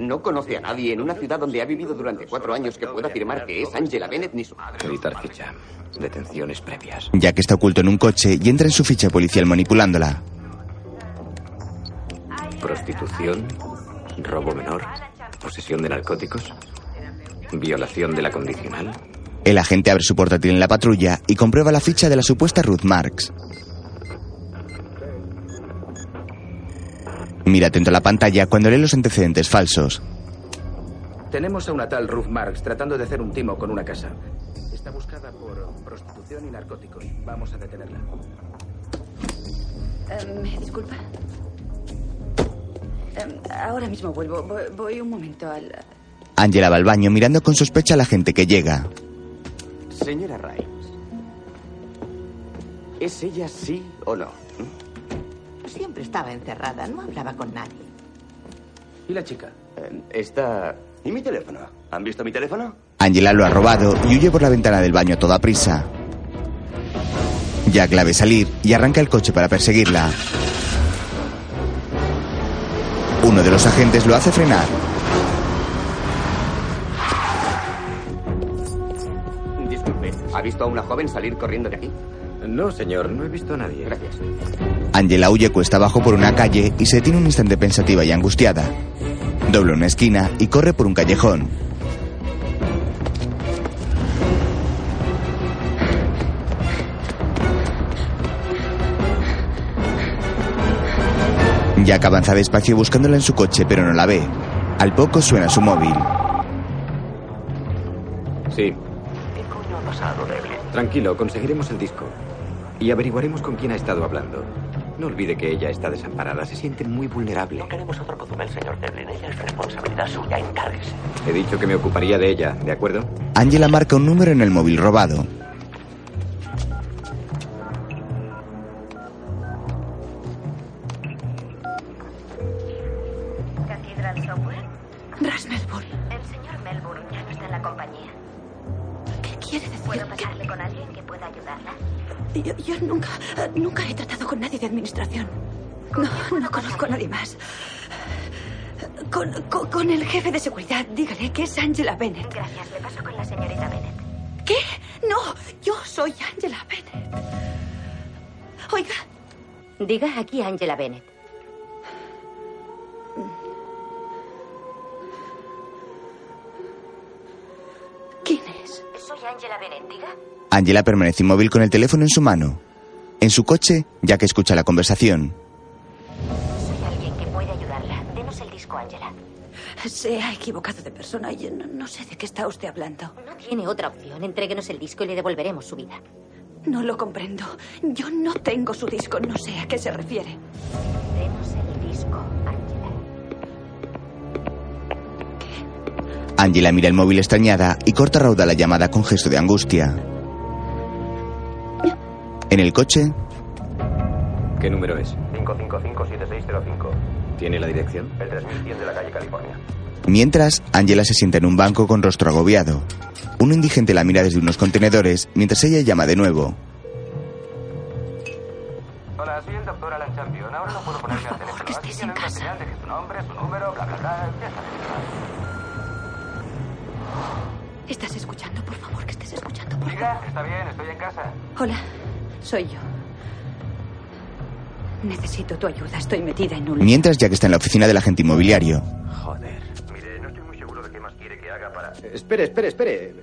No conoce a nadie en una ciudad donde ha vivido durante cuatro años que pueda afirmar que es Angela Bennett ni su madre. Editar ficha. Detenciones previas. Jack está oculto en un coche y entra en su ficha policial manipulándola. Prostitución. Robo menor. Posesión de narcóticos. Violación de la condicional. El agente abre su portátil en la patrulla y comprueba la ficha de la supuesta Ruth Marks. Mira atento a la pantalla cuando lee los antecedentes falsos. Tenemos a una tal Ruth Marks tratando de hacer un timo con una casa. Está buscada por prostitución y narcóticos. Vamos a detenerla. Eh, ¿Me disculpa? Eh, ahora mismo vuelvo. Voy, voy un momento al... Angela va al baño mirando con sospecha a la gente que llega. Señora Rimes, ¿es ella sí o no? Siempre estaba encerrada, no hablaba con nadie. ¿Y la chica? Eh, está... ¿Y mi teléfono? ¿Han visto mi teléfono? Angela lo ha robado y huye por la ventana del baño a toda prisa. Jack la ve salir y arranca el coche para perseguirla. Uno de los agentes lo hace frenar. Disculpe, ¿ha visto a una joven salir corriendo de aquí? No, señor, no he visto a nadie. Gracias. Angela huye cuesta abajo por una calle y se detiene un instante pensativa y angustiada. Dobla una esquina y corre por un callejón. Jack avanza despacio buscándola en su coche, pero no la ve. Al poco suena su móvil. Sí, ¿Qué coño ha pasado, Devlin? tranquilo, conseguiremos el disco. Y averiguaremos con quién ha estado hablando. No olvide que ella está desamparada, se siente muy vulnerable. No queremos otro Cozumel, señor Devlin. Ella es responsabilidad suya. Encárguese. He dicho que me ocuparía de ella, ¿de acuerdo? Angela marca un número en el móvil robado. No, no conozco a nadie más. Con, con- con el jefe de seguridad, dígale que es Angela Bennett. Gracias, le paso con la señorita Bennett. ¿Qué? No, yo soy Angela Bennett. Oiga. Diga aquí Angela Bennett. ¿Quién es? Soy Angela Bennett, diga. Angela permanece inmóvil con el teléfono en su mano. En su coche, Jack escucha la conversación. Soy alguien que puede ayudarla. Denos el disco, Angela. Se ha equivocado de persona y no, no sé de qué está usted hablando. No tiene otra opción. Entréguenos el disco y le devolveremos su vida. No lo comprendo. Yo no tengo su disco. No sé a qué se refiere. Tenemos el disco, Angela mira el móvil extrañada y corta rauda la llamada con gesto de angustia. En el coche, ¿Qué número es? 555-7605. ¿Tiene la dirección? El 3100 de la calle California. mientras, Angela se sienta en un banco con rostro agobiado. Un indigente la mira desde unos contenedores mientras ella llama de nuevo. Hola, soy el doctor Alan Champion. Ahora no puedo ponerme al teléfono. que Así estés que en no hay señal de que su nombre, su número, bla, bla, bla. ¿Estás escuchando? Por favor, que estés escuchando. Por Diga, está bien, estoy en casa. Hola, soy yo. Necesito tu ayuda. Estoy metida en un... Mientras Jack está en la oficina del agente inmobiliario. Joder. Mire, no estoy muy seguro de qué más quiere que haga para... Espere, espere, espere.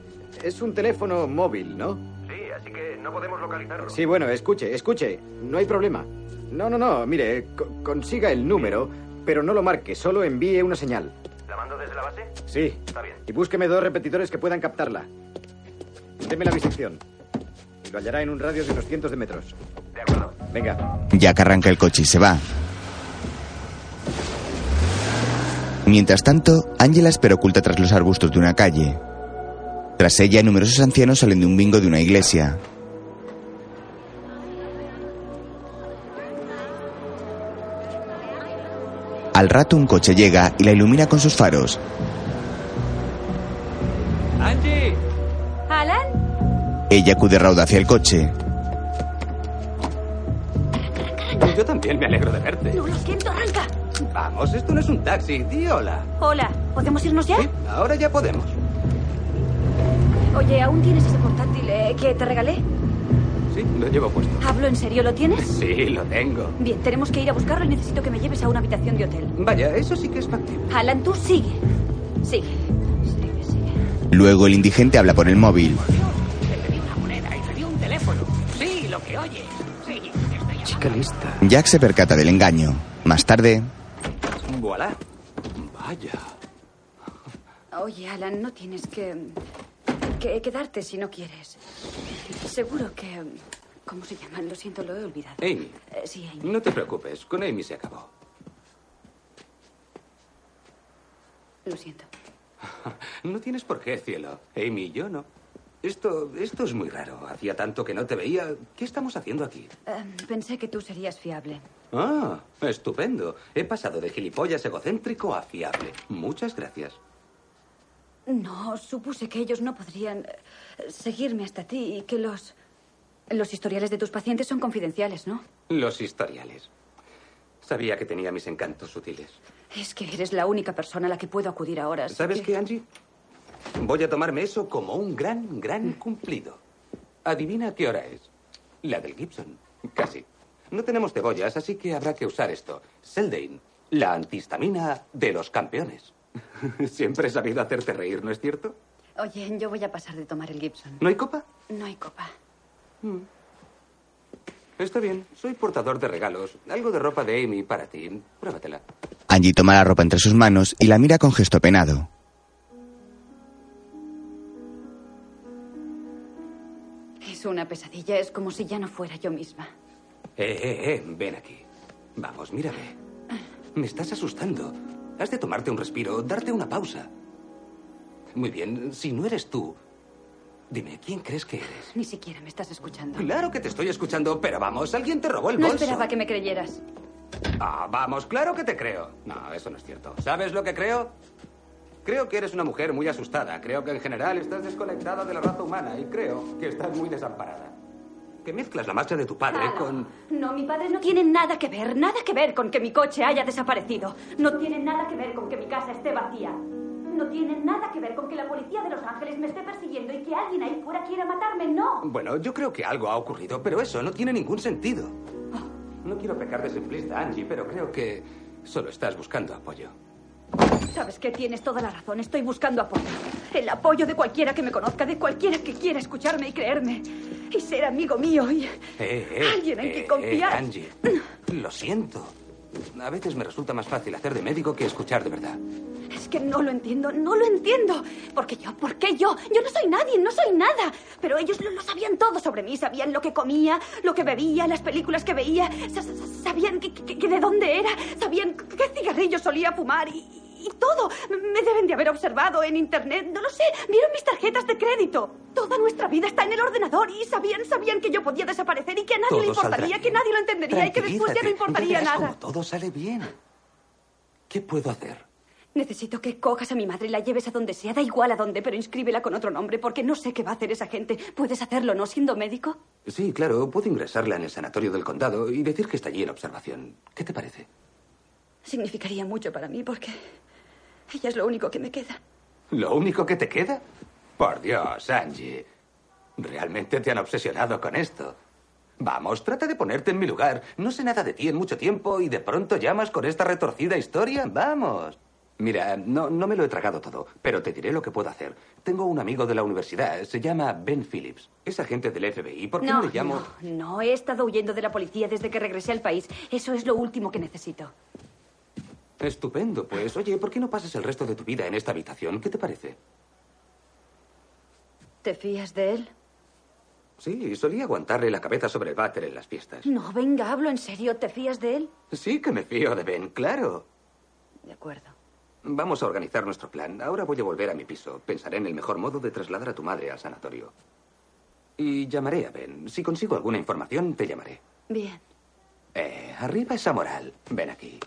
Es un teléfono móvil, ¿no? Sí, así que no podemos localizarlo. Sí, bueno, escuche, escuche. No hay problema. No, no, no. Mire, co- consiga el número, pero no lo marque. Solo envíe una señal. ¿La mando desde la base? Sí. Está bien. Y búsqueme dos repetidores que puedan captarla. Deme la bisección. Y lo hallará en un radio de unos cientos de metros. De acuerdo. Venga. Jack arranca el coche y se va. Mientras tanto, Angela espera oculta tras los arbustos de una calle. Tras ella, numerosos ancianos salen de un bingo de una iglesia. Al rato un coche llega y la ilumina con sus faros. ¡Angie! Ella acude rauda hacia el coche. Yo también me alegro de verte. No, lo siento, arranca. Vamos, esto no es un taxi. Di hola. Hola, ¿podemos irnos ya? Ahora ya podemos. Oye, ¿aún tienes ese portátil eh, que te regalé? Sí, lo llevo puesto. ¿Hablo en serio? ¿Lo tienes? Sí, lo tengo. Bien, tenemos que ir a buscarlo y necesito que me lleves a una habitación de hotel. Vaya, eso sí que es factible. Alan, tú sigue. Sigue. Sigue, sigue. Luego el indigente habla por el móvil. Chica lista. Jack se percata del engaño. Más tarde, Voilà. Vaya. Oye, Alan, no tienes que, que quedarte si no quieres. Seguro que... ¿Cómo se llaman? Lo siento, lo he olvidado. Amy, Eh, sí, Amy. no te preocupes. Con Amy se acabó. Lo siento. No tienes por qué, cielo. Amy y yo no. Esto, esto es muy raro. Hacía tanto que no te veía. ¿Qué estamos haciendo aquí? Eh, pensé que tú serías fiable. Ah, estupendo. He pasado de gilipollas egocéntrico a fiable. Muchas gracias. No, supuse que ellos no podrían eh, seguirme hasta ti y que los... Los historiales de tus pacientes son confidenciales, ¿no? Los historiales. Sabía que tenía mis encantos sutiles. Es que eres la única persona a la que puedo acudir ahora. ¿Sabes que- qué, Angie? Voy a tomarme eso como un gran, gran cumplido. Adivina qué hora es. La del Gibson. Casi. No tenemos cebollas, así que habrá que usar esto. Seldane, la antihistamina de los campeones. Siempre he sabido hacerte reír, ¿no es cierto? Oye, yo voy a pasar de tomar el Gibson. ¿No hay copa? No hay copa. Está bien, soy portador de regalos. Algo de ropa de Amy para ti. Pruébatela. Angie toma la ropa entre sus manos y la mira con gesto penado. Una pesadilla, es como si ya no fuera yo misma. Eh, eh, eh, ven aquí. Vamos, mírame. Me estás asustando. Has de tomarte un respiro, darte una pausa. Muy bien, si no eres tú, dime, ¿quién crees que eres? Ni siquiera me estás escuchando. Claro que te estoy escuchando, pero vamos, alguien te robó el No bolso. esperaba que me creyeras. Ah, vamos, claro que te creo. No, eso no es cierto. ¿Sabes lo que creo? Creo que eres una mujer muy asustada. Creo que en general estás desconectada de la raza humana y creo que estás muy desamparada. Que mezclas la marcha de tu padre Claro. con... No, mi padre no tiene nada que ver, nada que ver con que mi coche haya desaparecido. No tiene nada que ver con que mi casa esté vacía. No tiene nada que ver con que la policía de Los Ángeles me esté persiguiendo y que alguien ahí fuera quiera matarme, no. Bueno, yo creo que algo ha ocurrido, pero eso no tiene ningún sentido. No quiero pecar de simplista, Angie, pero creo que solo estás buscando apoyo. Sabes que tienes toda la razón, estoy buscando apoyo. El apoyo de cualquiera que me conozca, de cualquiera que quiera escucharme y creerme. Y ser amigo mío y... Eh, eh, Alguien en eh, quien confiar. Angie, lo siento. A veces me resulta más fácil hacer de médico que escuchar de verdad. Es que no lo entiendo, no lo entiendo. ¿Por qué yo? ¿Por qué yo? Yo no soy nadie, no soy nada. Pero ellos lo, lo sabían todo sobre mí. Sabían lo que comía, lo que bebía, las películas que veía. Sa- sa- Sabían que, que- que de dónde era. Sabían qué cigarrillos solía fumar y, y todo. Me deben de haber observado en internet. No lo sé. Vieron mis tarjetas de crédito. Toda nuestra vida está en el ordenador y sabían, sabían que yo podía desaparecer y que a nadie le Todo importaría, que nadie lo entendería y que después ya no importaría nada. cómo todo sale bien. ¿Qué puedo hacer? Necesito que cojas a mi madre y la lleves a donde sea, da igual a dónde, pero inscríbela con otro nombre, porque no sé qué va a hacer esa gente. ¿Puedes hacerlo, no siendo médico? Sí, claro, puedo ingresarla en el sanatorio del condado y decir que está allí en observación. ¿Qué te parece? Significaría mucho para mí, porque ella es lo único que me queda. ¿Lo único que te queda? Por Dios, Angie. Realmente te han obsesionado con esto. Vamos, trata de ponerte en mi lugar. No sé nada de ti en mucho tiempo y de pronto llamas con esta retorcida historia. Vamos. Mira, no, no me lo he tragado todo, pero te diré lo que puedo hacer. Tengo un amigo de la universidad, se llama Ben Phillips. Es agente del FBI. ¿Por qué no, no, le llamo? no, no, he estado huyendo de la policía desde que regresé al país. Eso es lo último que necesito. Estupendo, pues oye, ¿por qué no pasas el resto de tu vida en esta habitación? ¿Qué te parece? ¿Te fías de él? Sí, solía aguantarle la cabeza sobre el váter en las fiestas. No, venga, hablo en serio. ¿Te fías de él? Sí que me fío de Ben, claro. De acuerdo. Vamos a organizar nuestro plan. Ahora voy a volver a mi piso. Pensaré en el mejor modo de trasladar a tu madre al sanatorio. Y llamaré a Ben. Si consigo alguna información, te llamaré. Bien. Eh, arriba esa moral. Ven aquí.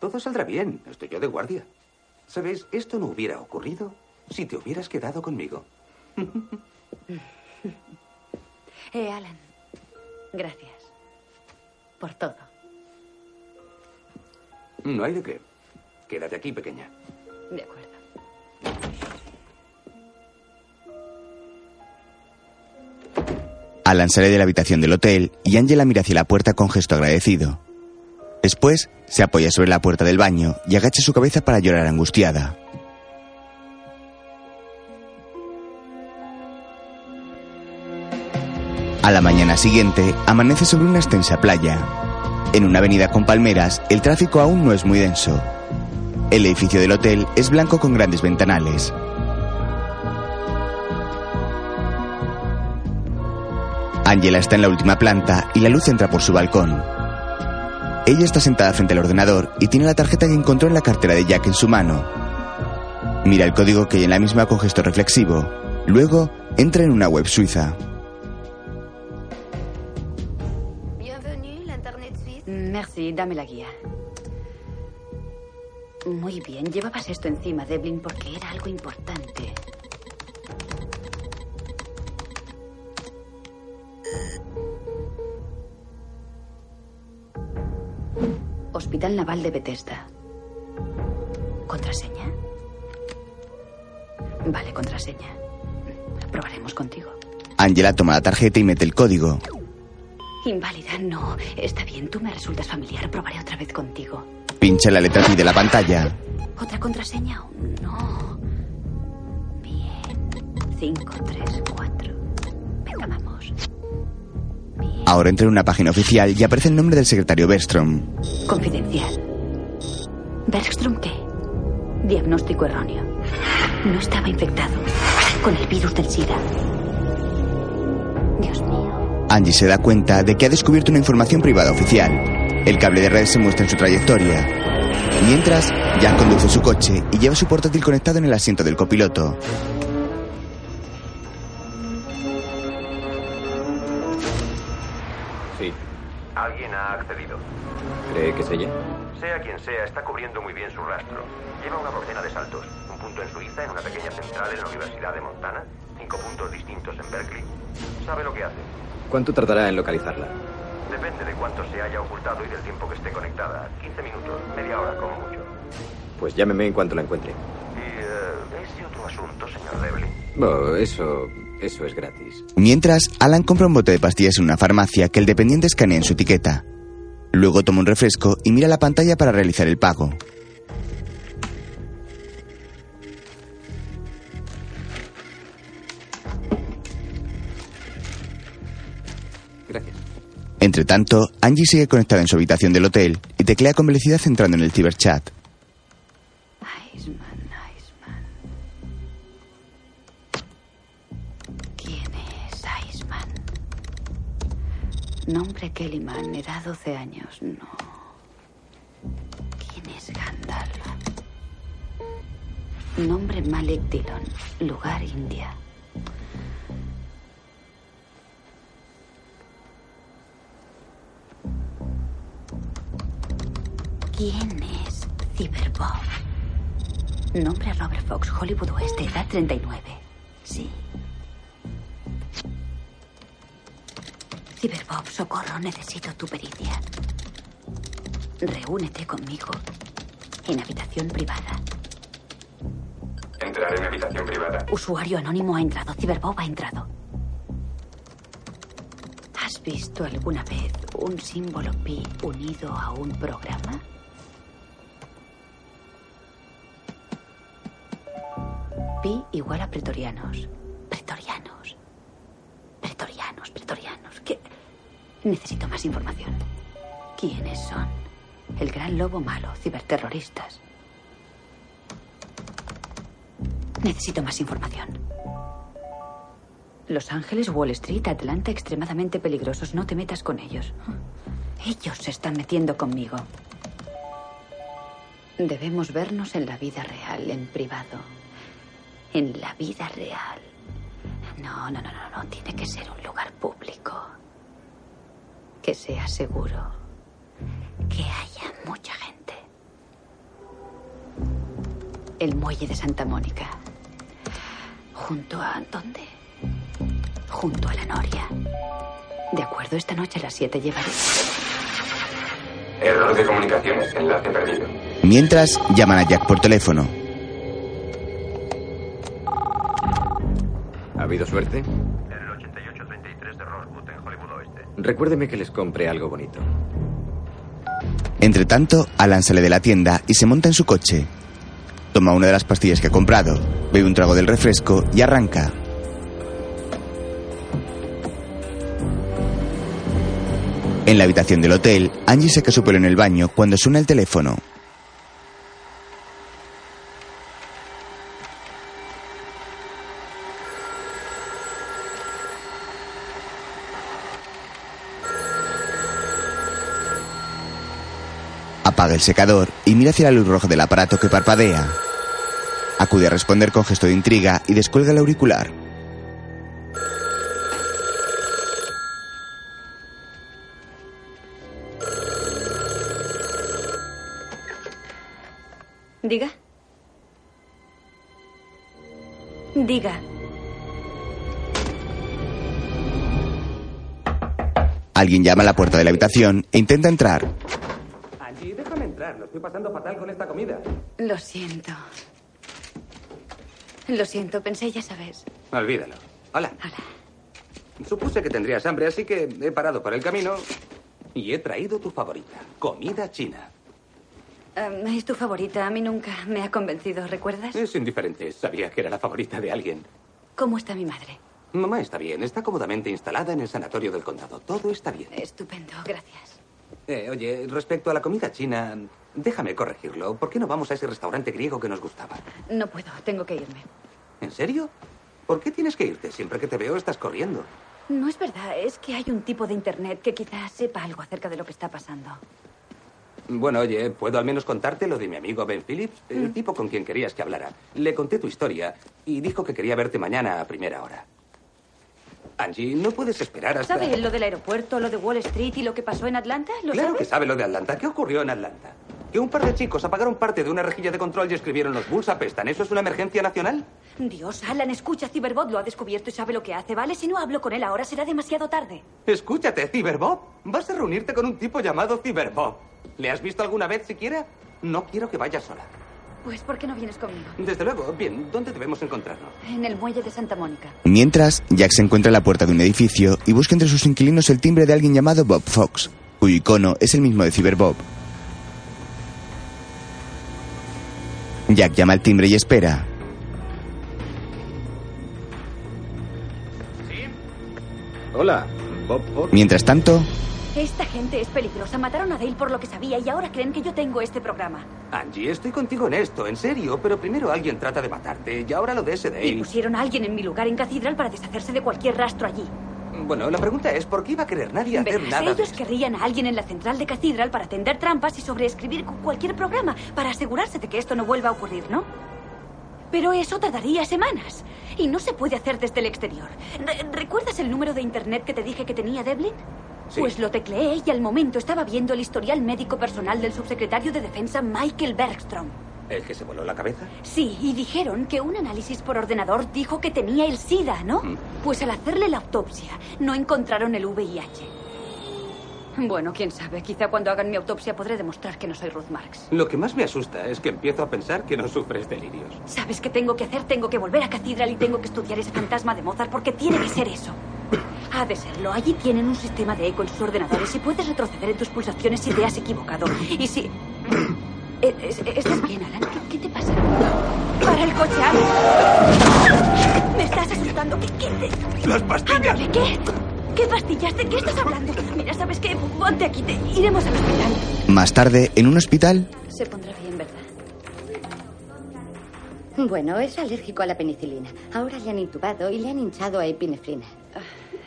Todo saldrá bien. Estoy yo de guardia. ¿Sabes? Esto no hubiera ocurrido si te hubieras quedado conmigo. Eh, Alan. Gracias. Por todo. No hay de qué. Quédate aquí, pequeña. De acuerdo. Alan sale de la habitación del hotel y Angela mira hacia la puerta con gesto agradecido. Después, se apoya sobre la puerta del baño y agacha su cabeza para llorar angustiada. A la mañana siguiente, amanece sobre una extensa playa. En una avenida con palmeras, el tráfico aún no es muy denso. El edificio del hotel es blanco con grandes ventanales. Angela está en la última planta y la luz entra por su balcón. Ella está sentada frente al ordenador y tiene la tarjeta que encontró en la cartera de Jack en su mano. Mira el código que hay en la misma con gesto reflexivo. Luego entra en una web suiza. Merci, dame la guía. Muy bien, llevabas esto encima, Devlin, porque era algo importante. Hospital Naval de Bethesda. ¿Contraseña? Vale, contraseña. Probaremos contigo. Angela toma la tarjeta y mete el código. Inválida, no. Está bien, tú me resultas familiar. Probaré otra vez contigo. Pincha la letra Pi de la pantalla. ¿Otra contraseña? No. Bien. Cinco, tres, cuatro. Venga, vamos. Ahora entra en una página oficial y aparece el nombre del secretario Bergstrom. Confidencial. ¿Bergstrom qué? Diagnóstico erróneo. No estaba infectado con el virus del SIDA. Dios mío. Angie se da cuenta de que ha descubierto una información privada oficial. El cable de red se muestra en su trayectoria. Mientras, Jack conduce su coche y lleva su portátil conectado en el asiento del copiloto. Sí. Alguien ha accedido. ¿Cree que es ella? Sea quien sea, está cubriendo muy bien su rastro. Lleva una docena de saltos. Un punto en Suiza, en una pequeña central en la Universidad de Montana. Cinco puntos distintos en Berkeley. Sabe lo que hace. ¿Cuánto tardará en localizarla? Depende de cuánto se haya ocultado y del tiempo que esté conectada. 15 minutos, media hora como mucho. Pues llámeme en cuanto la encuentre. Y eh, ese otro asunto, señor Devlin. Oh, eso. Eso es gratis. Mientras, Alan compra un bote de pastillas en una farmacia que el dependiente escanea en su etiqueta. Luego toma un refresco y mira la pantalla para realizar el pago. Entre tanto, Angie sigue conectada en su habitación del hotel y teclea con velocidad entrando en el ciberchat. Iceman, Iceman. ¿Quién es Iceman? Nombre Kellyman, edad 12 años. No. ¿Quién es Gandalf? Nombre Malik Dillon. Lugar India. ¿Quién es Cyberbob? Nombre Robert Fox, Hollywood Oeste, edad 39. Sí. Cyberbob, socorro, necesito tu pericia. Reúnete conmigo en habitación privada. Entrar en habitación privada. Usuario anónimo ha entrado. Cyberbob ha entrado. ¿Has visto alguna vez un símbolo pi unido a un programa? Pi igual a pretorianos. Pretorianos. Pretorianos, pretorianos. ¿Qué? Necesito más información. ¿Quiénes son? El gran lobo malo, ciberterroristas. Necesito más información. Los Ángeles, Wall Street, Atlanta, extremadamente peligrosos. No te metas con ellos. Ellos se están metiendo conmigo. Debemos vernos en la vida real, en privado. En la vida real. No, no, no, no, no. Tiene que ser un lugar público. Que sea seguro. Que haya mucha gente. El muelle de Santa Mónica. Junto a... ¿Dónde? Junto a la Noria. De acuerdo, esta noche a las 7 llevaré... Error de comunicaciones. Enlace perdido. Mientras, llaman a Jack por teléfono. Habido suerte? El 8833 de Rosewood, en Hollywood Oeste. Recuérdeme que les compre algo bonito. Entre tanto, Alan sale de la tienda y se monta en su coche. Toma una de las pastillas que ha comprado, bebe un trago del refresco y arranca. En la habitación del hotel, Angie seca su pelo en el baño cuando suena el teléfono. Apaga el secador y mira hacia la luz roja del aparato que parpadea. Acude a responder con gesto de intriga y descuelga el auricular. Diga. Diga. Alguien llama a la puerta de la habitación e intenta entrar. Angie, déjame entrar. Lo estoy pasando fatal con esta comida. Lo siento. Lo siento, pensé, ya sabes. Olvídalo. Hola. Supuse que tendrías hambre, así que he parado por el camino y he traído tu favorita, comida china. Em, es tu favorita. A mí nunca me ha convencido, ¿recuerdas? Es indiferente. Sabía que era la favorita de alguien. ¿Cómo está mi madre? Mamá está bien. Está cómodamente instalada en el sanatorio del condado. Todo está bien. Estupendo, gracias. Eh, oye, respecto a la comida china, déjame corregirlo. ¿Por qué no vamos a ese restaurante griego que nos gustaba? No puedo, tengo que irme. ¿En serio? ¿Por qué tienes que irte? Siempre que te veo estás corriendo. No es verdad, es que hay un tipo de internet que quizás sepa algo acerca de lo que está pasando. Bueno, oye, ¿puedo al menos contarte lo de mi amigo Ben Phillips? El tipo con quien querías que hablara. Le conté tu historia y dijo que quería verte mañana a primera hora. Angie, no puedes esperar hasta... ¿Sabe lo del aeropuerto, lo de Wall Street y lo que pasó en Atlanta? ¿Lo Claro sabe? que sabe lo de Atlanta. ¿Qué ocurrió en Atlanta? Que un par de chicos apagaron parte de una rejilla de control y escribieron los Bulls apestan. ¿Eso es una emergencia nacional? Dios, Alan, escucha, Cyberbot lo ha descubierto y sabe lo que hace, ¿vale? Si no hablo con él ahora será demasiado tarde. Escúchate, Cyberbob. Vas a reunirte con un tipo llamado Cyberbob. ¿Le has visto alguna vez siquiera? No quiero que vayas sola. Pues, ¿por qué no vienes conmigo? Desde luego. Bien, ¿dónde debemos encontrarnos? En el muelle de Santa Mónica. Mientras, Jack se encuentra en la puerta de un edificio y busca entre sus inquilinos el timbre de alguien llamado Bob Fox, cuyo icono es el mismo de Cyberbob. Jack llama al timbre y espera. Hola, Bob Fox. Mientras tanto, Esta gente es peligrosa. Mataron a Dale por lo que sabía y ahora creen que yo tengo este programa. Angie, estoy contigo en esto, en serio. Pero primero alguien trata de matarte y ahora lo de ese Y Dale. pusieron a alguien en mi lugar en Catedral para deshacerse de cualquier rastro allí. Bueno, la pregunta es, ¿por qué iba a querer nadie hacer Verás, nada ellos querrían a alguien en la central de Catedral para tender trampas y sobreescribir cu- cualquier programa para asegurarse de que esto no vuelva a ocurrir, ¿no? Pero eso tardaría semanas. Y no se puede hacer desde el exterior. Re- ¿Recuerdas el número de internet que te dije que tenía Devlin? Sí. Pues lo tecleé y al momento estaba viendo el historial médico personal del subsecretario de Defensa Michael Bergstrom. ¿El que se voló la cabeza? Sí, y dijeron que un análisis por ordenador dijo que tenía el SIDA, ¿no? Pues al hacerle la autopsia no encontraron el VIH. Bueno, quién sabe, quizá cuando hagan mi autopsia podré demostrar que no soy Ruth Marx. Lo que más me asusta es que empiezo a pensar que no sufres delirios. ¿Sabes qué tengo que hacer? Tengo que volver a Catedral y tengo que estudiar ese fantasma de Mozart porque tiene que ser eso. Ha de serlo. Allí tienen un sistema de eco en sus ordenadores y puedes retroceder en tus pulsaciones si te has equivocado. Y si... Eh, es- ¿Estás bien, Alan? ¿Qué, qué te pasa? ¡Para el coche, Alan! Me estás asustando. ¿Qué, qué te... Las pastillas. ¿qué? ¿Qué pastillas? ¿De qué estás hablando? Mira, ¿sabes qué? Ponte aquí. Te... Iremos al hospital. Más tarde, en un hospital, Se pondrá bien, ¿verdad? Bueno, es alérgico a la penicilina. Ahora le han intubado y le han hinchado a epinefrina.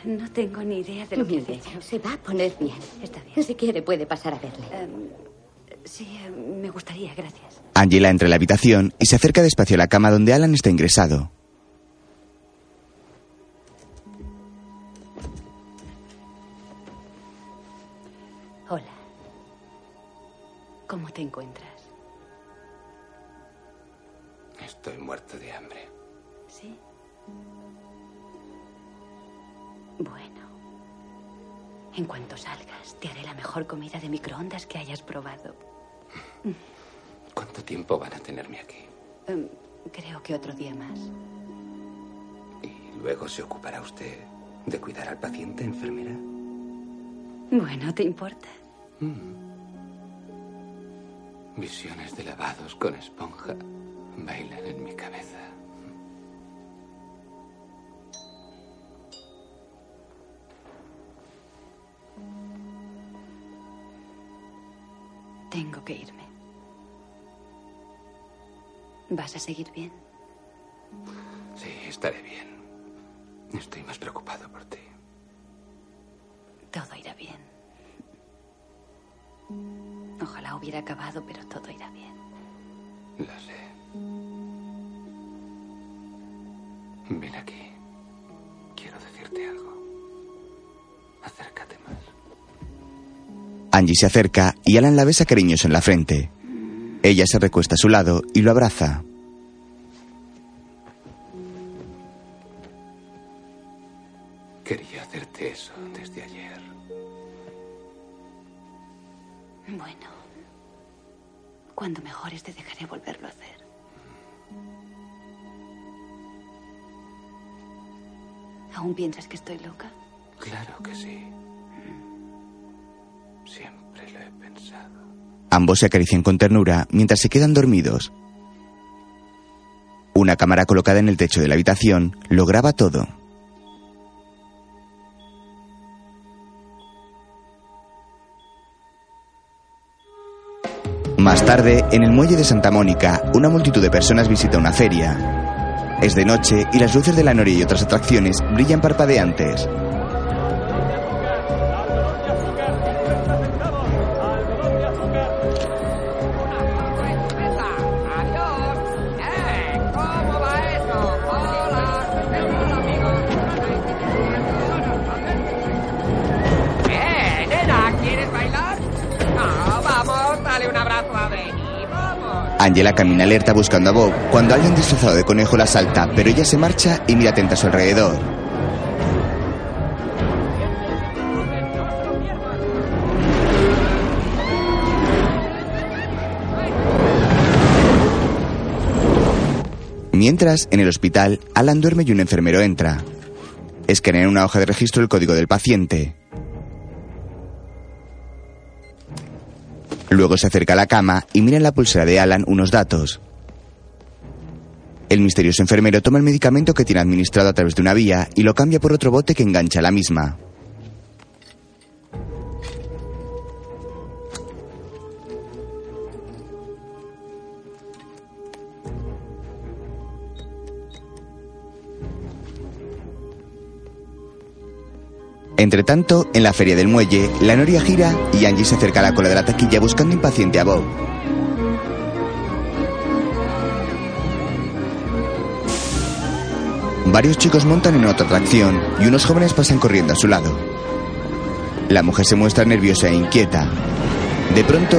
No tengo ni idea de lo que hecho. Se va a poner bien. Está bien. Si quiere, puede pasar a verle. Sí, eh, me gustaría, gracias. Angela entra en la habitación y se acerca despacio a la cama donde Alan está ingresado. Hola. ¿Cómo te encuentras? Estoy muerto de hambre. En cuanto salgas, te haré la mejor comida de microondas que hayas probado. ¿Cuánto tiempo van a tenerme aquí? Em, creo que otro día más. ¿Y luego se ocupará usted de cuidar al paciente, enfermera? Bueno, ¿te importa? Visiones de lavados con esponja bailan en mi cabeza. Tengo que irme. ¿Vas a seguir bien? Sí, estaré bien. Estoy más preocupado por ti. Todo irá bien. Ojalá hubiera acabado, pero todo irá bien. Lo sé. Ven aquí. Quiero decirte algo. Acércate más. Angie se acerca y Alan la besa cariñoso en la frente. Ella se recuesta a su lado y lo abraza. Quería hacerte eso desde ayer. Bueno, cuando mejores te dejaré volverlo a hacer. ¿Aún piensas que estoy loca? Claro que sí. Siempre lo he pensado. Ambos se acarician con ternura mientras se quedan dormidos. Una cámara colocada en el techo de la habitación lo graba todo. Más tarde, en el muelle de Santa Mónica, una multitud de personas visita una feria. Es de noche y las luces de la noria y otras atracciones brillan parpadeantes. Angela camina alerta buscando a Bob cuando alguien disfrazado de conejo la salta, pero ella se marcha y mira atenta a su alrededor. Mientras, en el hospital, Alan duerme y un enfermero entra. Escanea en una hoja de registro el código del paciente. Luego se acerca a la cama y mira en la pulsera de Alan unos datos. El misterioso enfermero toma el medicamento que tiene administrado a través de una vía y lo cambia por otro bote que engancha a la misma. Entre tanto, en la feria del muelle, la noria gira y Angie se acerca a la cola de la taquilla buscando impaciente a Bob. Varios chicos montan en otra atracción y unos jóvenes pasan corriendo a su lado. La mujer se muestra nerviosa e inquieta. De pronto,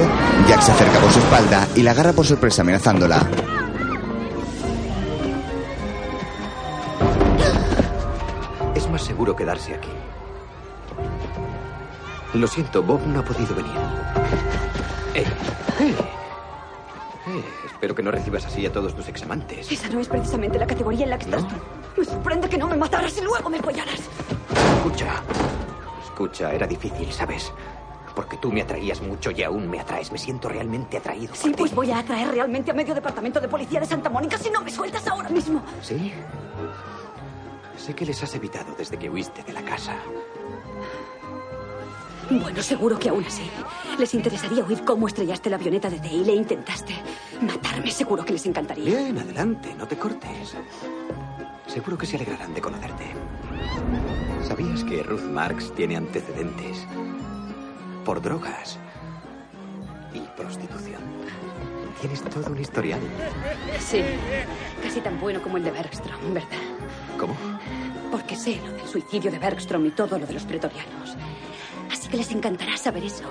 Jack se acerca por su espalda y la agarra por sorpresa amenazándola. Es más seguro quedarse aquí. Lo siento, Bob no ha podido venir. Eh, eh, eh, espero que no recibas así a todos tus examantes. Esa no es precisamente la categoría en la que estás tú. Me sorprende que no me mataras y luego me apoyaras. Escucha, escucha, era difícil, ¿sabes? Porque tú me atraías mucho y aún me atraes. Me siento realmente atraído. Sí, pues voy a atraer realmente a medio departamento de policía de Santa Mónica si no me sueltas ahora mismo. ¿Sí? Sé que les has evitado desde que huiste de la casa. Bueno, seguro que aún así. Les interesaría oír cómo estrellaste la avioneta de Dale e intentaste matarme. Seguro que les encantaría. Bien, adelante, no te cortes. Seguro que se alegrarán de conocerte. ¿Sabías que Ruth Marx tiene antecedentes por drogas y prostitución? Tienes todo un historial. Sí, casi tan bueno como el de Bergstrom, ¿verdad? ¿Cómo? Porque sé lo del suicidio de Bergstrom y todo lo de los pretorianos. Que les encantará saber eso.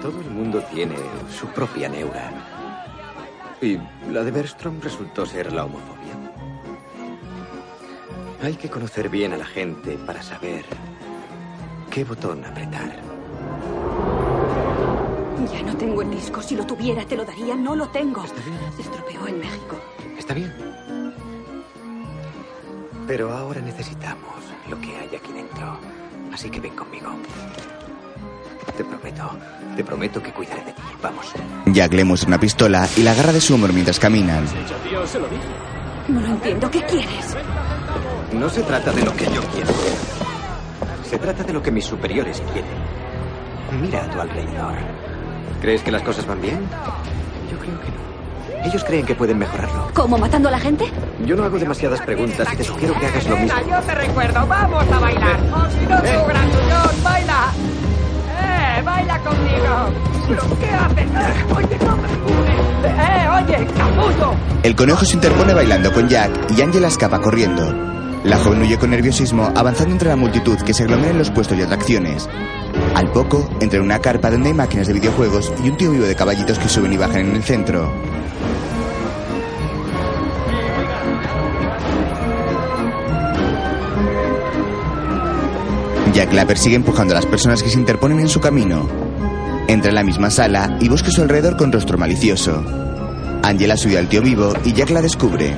Todo el mundo tiene su propia neura. Y la de Bergstrom resultó ser la homofobia. Hay que conocer bien a la gente para saber qué botón apretar. Ya no tengo el disco. Si lo tuviera, te lo daría. No lo tengo. Se estropeó en México. Está bien. Pero ahora necesitamos lo que hay aquí dentro. Así que ven conmigo. Te prometo, te prometo que cuidaré de ti. Vamos. Jack le muestra una pistola y la agarra de su hombro mientras caminan. No lo entiendo. ¿Qué quieres? No se trata de lo que yo quiero. Se trata de lo que mis superiores quieren. Mira a tu alrededor. ¿Crees que las cosas van bien? Yo creo que no. Ellos creen que pueden mejorarlo. ¿Cómo? ¿Matando a la gente? Yo no hago demasiadas preguntas y te sugiero que hagas lo mismo. Yo te recuerdo, vamos a bailar. ¡Oxidoso, grandullón, baila! ¡Eh, baila conmigo! ¿Pero qué haces? Eh, oye, no me. ¡Eh, oye, capullo! El conejo se interpone bailando con Jack y Angela escapa corriendo. La joven huye con nerviosismo, avanzando entre la multitud que se aglomera en los puestos y atracciones. Al poco, entra en una carpa donde hay máquinas de videojuegos y un tío vivo de caballitos que suben y bajan en el centro. Jack la persigue empujando a las personas que se interponen en su camino. Entra en la misma sala y busca su alrededor con rostro malicioso. Angela sube al tío vivo y Jack la descubre.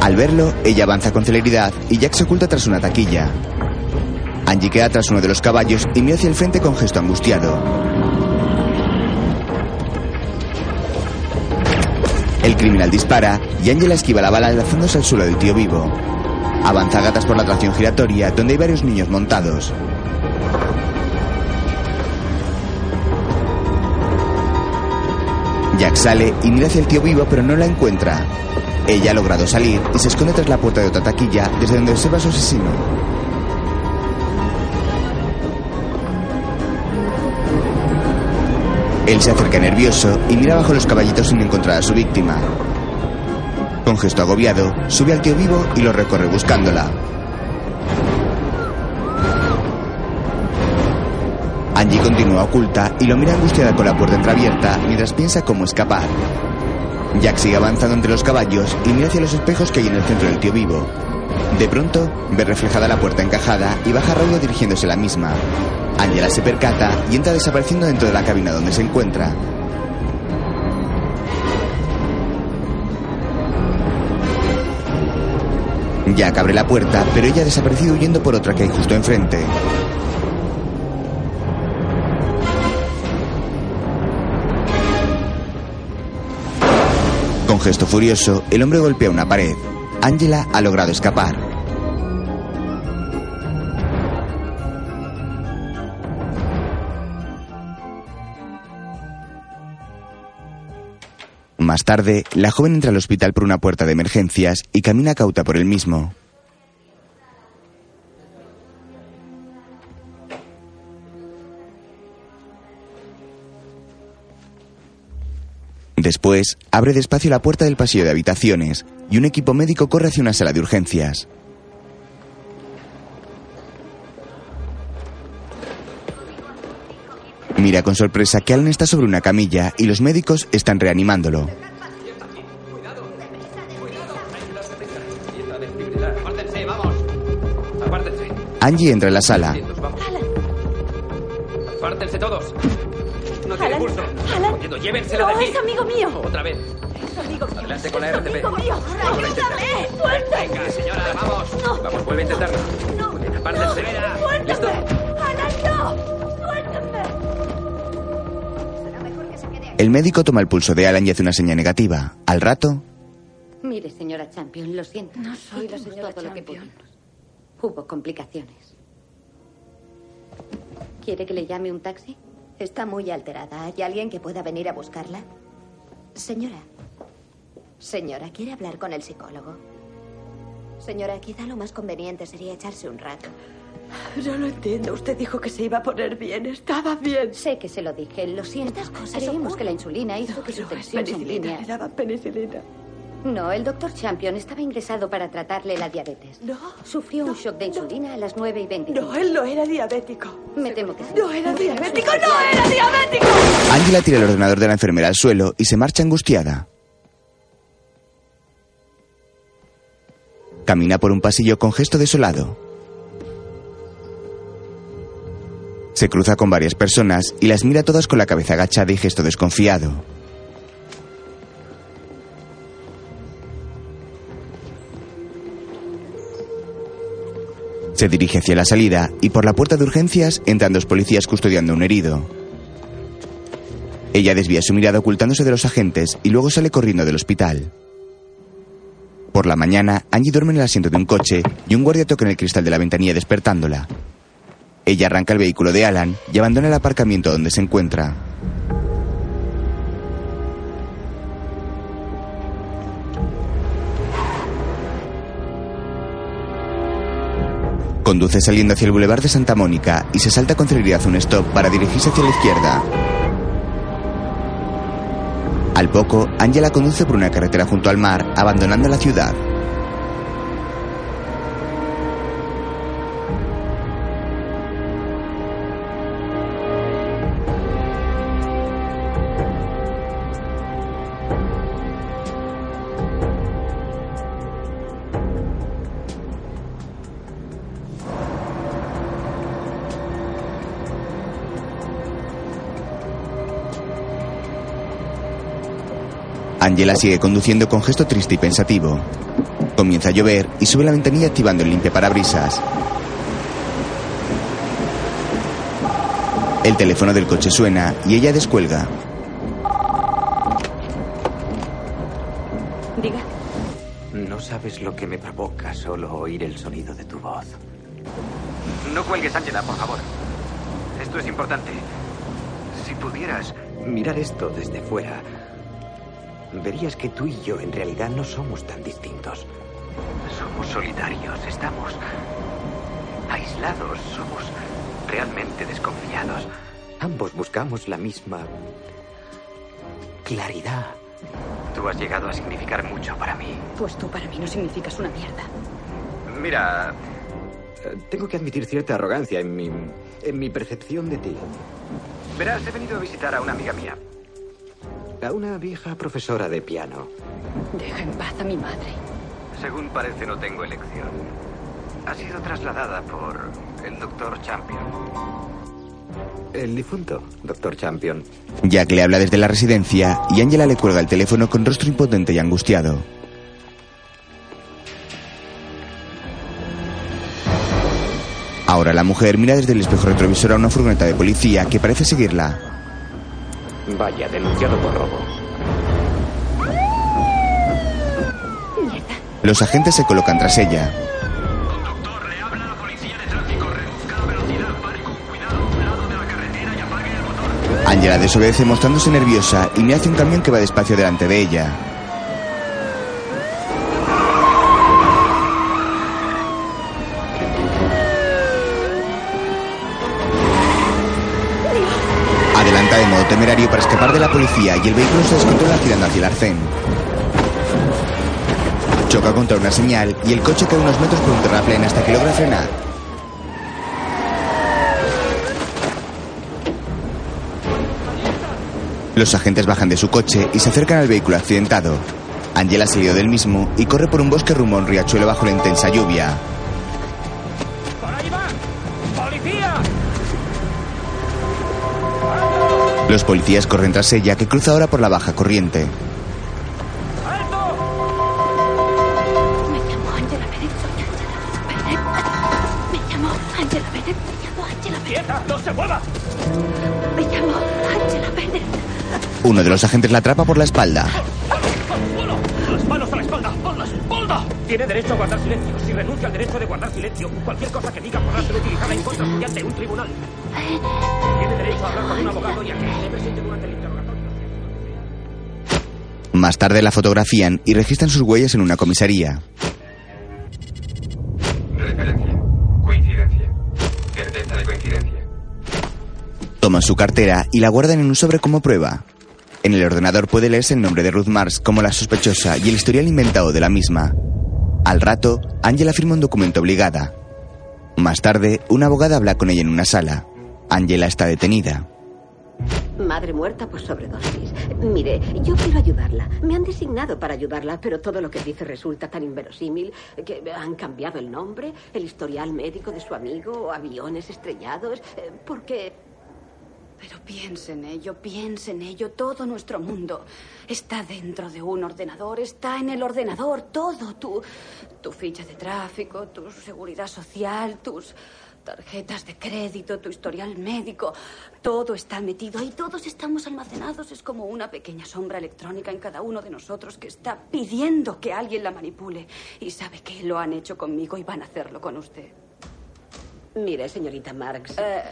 Al verlo, ella avanza con celeridad y Jack se oculta tras una taquilla. Angie queda tras uno de los caballos y mira hacia el frente con gesto angustiado. Criminal dispara y Angela esquiva la bala lanzándose al suelo del tío vivo. Avanza gatas por la atracción giratoria donde hay varios niños montados. Jack sale y mira hacia el tío vivo pero no la encuentra. Ella ha logrado salir y se esconde tras la puerta de otra taquilla desde donde observa su asesino. Él se acerca nervioso y mira bajo los caballitos sin encontrar a su víctima. Con gesto agobiado, sube al tío vivo y lo recorre buscándola. Angie continúa oculta y lo mira angustiada con la puerta entreabierta mientras piensa cómo escapar. Jack sigue avanzando entre los caballos y mira hacia los espejos que hay en el centro del tío vivo. De pronto, ve reflejada la puerta encajada y baja raudo dirigiéndose a la misma. Angela se percata y entra desapareciendo dentro de la cabina donde se encuentra. Jack abre la puerta, pero ella ha desaparecido huyendo por otra que hay justo enfrente. Con gesto furioso, el hombre golpea una pared. Angela ha logrado escapar. Más tarde, la joven entra al hospital por una puerta de emergencias y camina cauta por el mismo. Después, abre despacio la puerta del pasillo de habitaciones y un equipo médico corre hacia una sala de urgencias. Mira con sorpresa que Alan está sobre una camilla y los médicos están reanimándolo. Apártense, vamos. Apártense. Angie entra en la sala. Apártense todos. No tiene Alan, pulso. Alan. Cogiendo, Llévenselo No, de aquí. es amigo mío. Otra vez. Es amigo mío. Adelante con la RCP. Amigo mío. ¡Ayúdame! ¡Suéltame! Venga, señora, vamos. Vamos, vuelve a intentarlo. Bien, apártense. ¡Alan, no! El médico toma el pulso de Alan y hace una señal negativa. Al rato, Mire, señora Champion, lo siento. No soy la señora todo lo que Champion. pudimos. Hubo complicaciones. ¿Quiere que le llame un taxi? Está muy alterada. ¿Hay alguien que pueda venir a buscarla? Señora. Señora, ¿quiere hablar con el psicólogo? Señora, quizá lo más conveniente sería echarse un rato. No lo entiendo. Usted dijo que se iba a poner bien. Estaba bien. Sé que se lo dije. Lo siento. Estas cosas Creemos ocurren. que la insulina hizo que su No, tensión penicilina. sanguínea... Le daban penicilina. No, el doctor Champion estaba ingresado para tratarle la diabetes. No. Sufrió un shock de insulina a las 9 y 25. No, él no era diabético. Me temo que sí. No era diabético. ¡No era diabético! Angela tira el ordenador de la enfermera al suelo y se marcha angustiada. Camina por un pasillo con gesto desolado. Se cruza con varias personas y las mira todas con la cabeza agachada y gesto desconfiado. Se dirige hacia la salida y por la puerta de urgencias entran dos policías custodiando a un herido. Ella desvía su mirada ocultándose de los agentes y luego sale corriendo del hospital. Por la mañana, Angie duerme en el asiento de un coche y un guardia toca en el cristal de la ventanilla despertándola. Ella arranca el vehículo de Alan y abandona el aparcamiento donde se encuentra. Conduce saliendo hacia el boulevard de Santa Mónica y se salta con celeridad un stop para dirigirse hacia la izquierda. Al poco, Angela conduce por una carretera junto al mar, abandonando la ciudad. Angela sigue conduciendo con gesto triste y pensativo. Comienza a llover y sube la ventanilla activando el limpiaparabrisas. El teléfono del coche suena y ella descuelga. Diga. No sabes lo que me provoca solo oír el sonido de tu voz. No cuelgues, Angela, por favor. Esto es importante. Si pudieras... Mirar esto desde fuera, verías que tú y yo en realidad no somos tan distintos. Somos solitarios, estamos aislados, somos realmente desconfiados. Ambos buscamos la misma claridad. Tú has llegado a significar mucho para mí. Pues tú para mí no significas una mierda. Mira, Eh, Tengo que admitir cierta arrogancia en mi, en mi percepción de ti. verás, he venido a visitar a una amiga mía. A una vieja profesora de piano. Deja en paz a mi madre. Según parece, no tengo elección. Ha sido trasladada por el doctor Champion. El difunto, doctor Champion. Jack le habla desde la residencia y Angela le cuelga el teléfono con rostro impotente y angustiado. Ahora la mujer mira desde el espejo retrovisor a una furgoneta de policía que parece seguirla. Vaya, denunciado por robo. Los agentes se colocan tras ella. Angela desobedece mostrándose nerviosa y mira hacia un camión que va despacio delante de ella. Temerario para escapar de la policía y el vehículo se descontrola girando hacia el arcén. Choca contra una señal y el coche cae unos metros por un terraplén hasta que logra frenar. Los agentes bajan de su coche y se acercan al vehículo accidentado. Angela salió del mismo y corre por un bosque rumbo a riachuelo bajo la intensa lluvia. Los policías corren tras ella, que cruza ahora por la baja corriente. Uno de los agentes la atrapa por la espalda. ¡Las manos a la espalda! ¡A la espalda! Tiene derecho a guardar silencio. Si renuncia al derecho de guardar silencio, cualquier cosa que diga podrá ser utilizada en contra suya un tribunal. Más tarde la fotografían y registran sus huellas en una comisaría. Coincidencia. Toman su cartera y la guardan en un sobre como prueba. En el ordenador puede leerse el nombre de Ruth Mars como la sospechosa y el historial inventado de la misma. Al rato, Angela firma un documento obligada. Más tarde, una abogada habla con ella en una sala. Angela está detenida. Madre muerta por sobredosis. Mire, yo quiero ayudarla. Me han designado para ayudarla, pero todo lo que dice resulta tan inverosímil que han cambiado el nombre, el historial médico de su amigo, aviones estrellados, eh, porque Pero piense en ello, piense en ello. Todo nuestro mundo está dentro de un ordenador, está en el ordenador todo. Tu, tu ficha de tráfico, tu seguridad social, tus tarjetas de crédito, tu historial médico. Todo está metido ahí, todos estamos almacenados. Es como una pequeña sombra electrónica en cada uno de nosotros que está pidiendo que alguien la manipule. Y sabe que lo han hecho conmigo y van a hacerlo con usted. Mire, señorita Marx. Eh,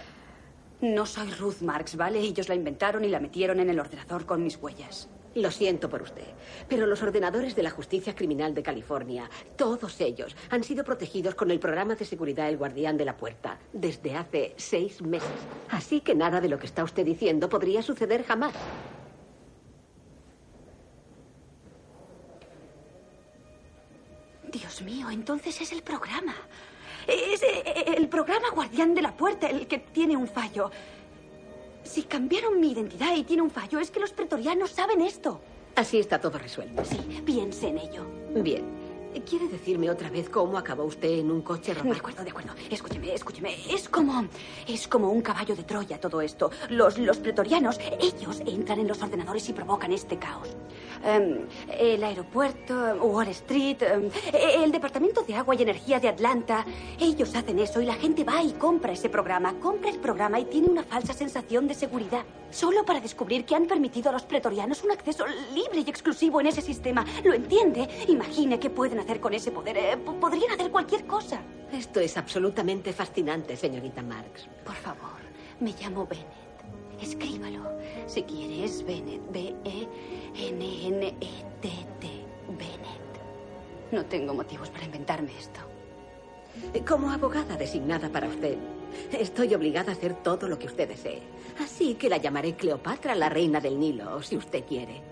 no soy Ruth Marx, ¿vale? Ellos la inventaron y la metieron en el ordenador con mis huellas. Lo siento por usted, pero los ordenadores de la Justicia Criminal de California, todos ellos, han sido protegidos con el programa de seguridad El Guardián de la Puerta desde hace seis meses. Así que nada de lo que está usted diciendo podría suceder jamás. Dios mío, entonces es el programa. Es eh, el programa Guardián de la Puerta el que tiene un fallo. Si cambiaron mi identidad y tiene un fallo, es que los pretorianos saben esto. Así está todo resuelto. Sí, piense en ello. Bien. ¿Quiere decirme otra vez cómo acabó usted en un coche robado? De acuerdo, de acuerdo. Escúcheme, escúcheme. Es como. Es como un caballo de Troya todo esto. Los, los pretorianos, ellos entran en los ordenadores y provocan este caos. Em, el aeropuerto, Wall Street, em, el Departamento de Agua y Energía de Atlanta. Ellos hacen eso y la gente va y compra ese programa. Compra el programa y tiene una falsa sensación de seguridad. Solo para descubrir que han permitido a los pretorianos un acceso libre y exclusivo en ese sistema. ¿Lo entiende? Imagine qué pueden hacer con ese poder. Eh, podrían hacer cualquier cosa. Esto es absolutamente fascinante, señorita Marx. Por favor, me llamo Bennett. Escríbalo. Si quieres, Bennett. B-E-N-N-E-T-T. Bennett. No tengo motivos para inventarme esto. Como abogada designada para usted, estoy obligada a hacer todo lo que usted desee. Así que la llamaré Cleopatra, la reina del Nilo, si usted quiere.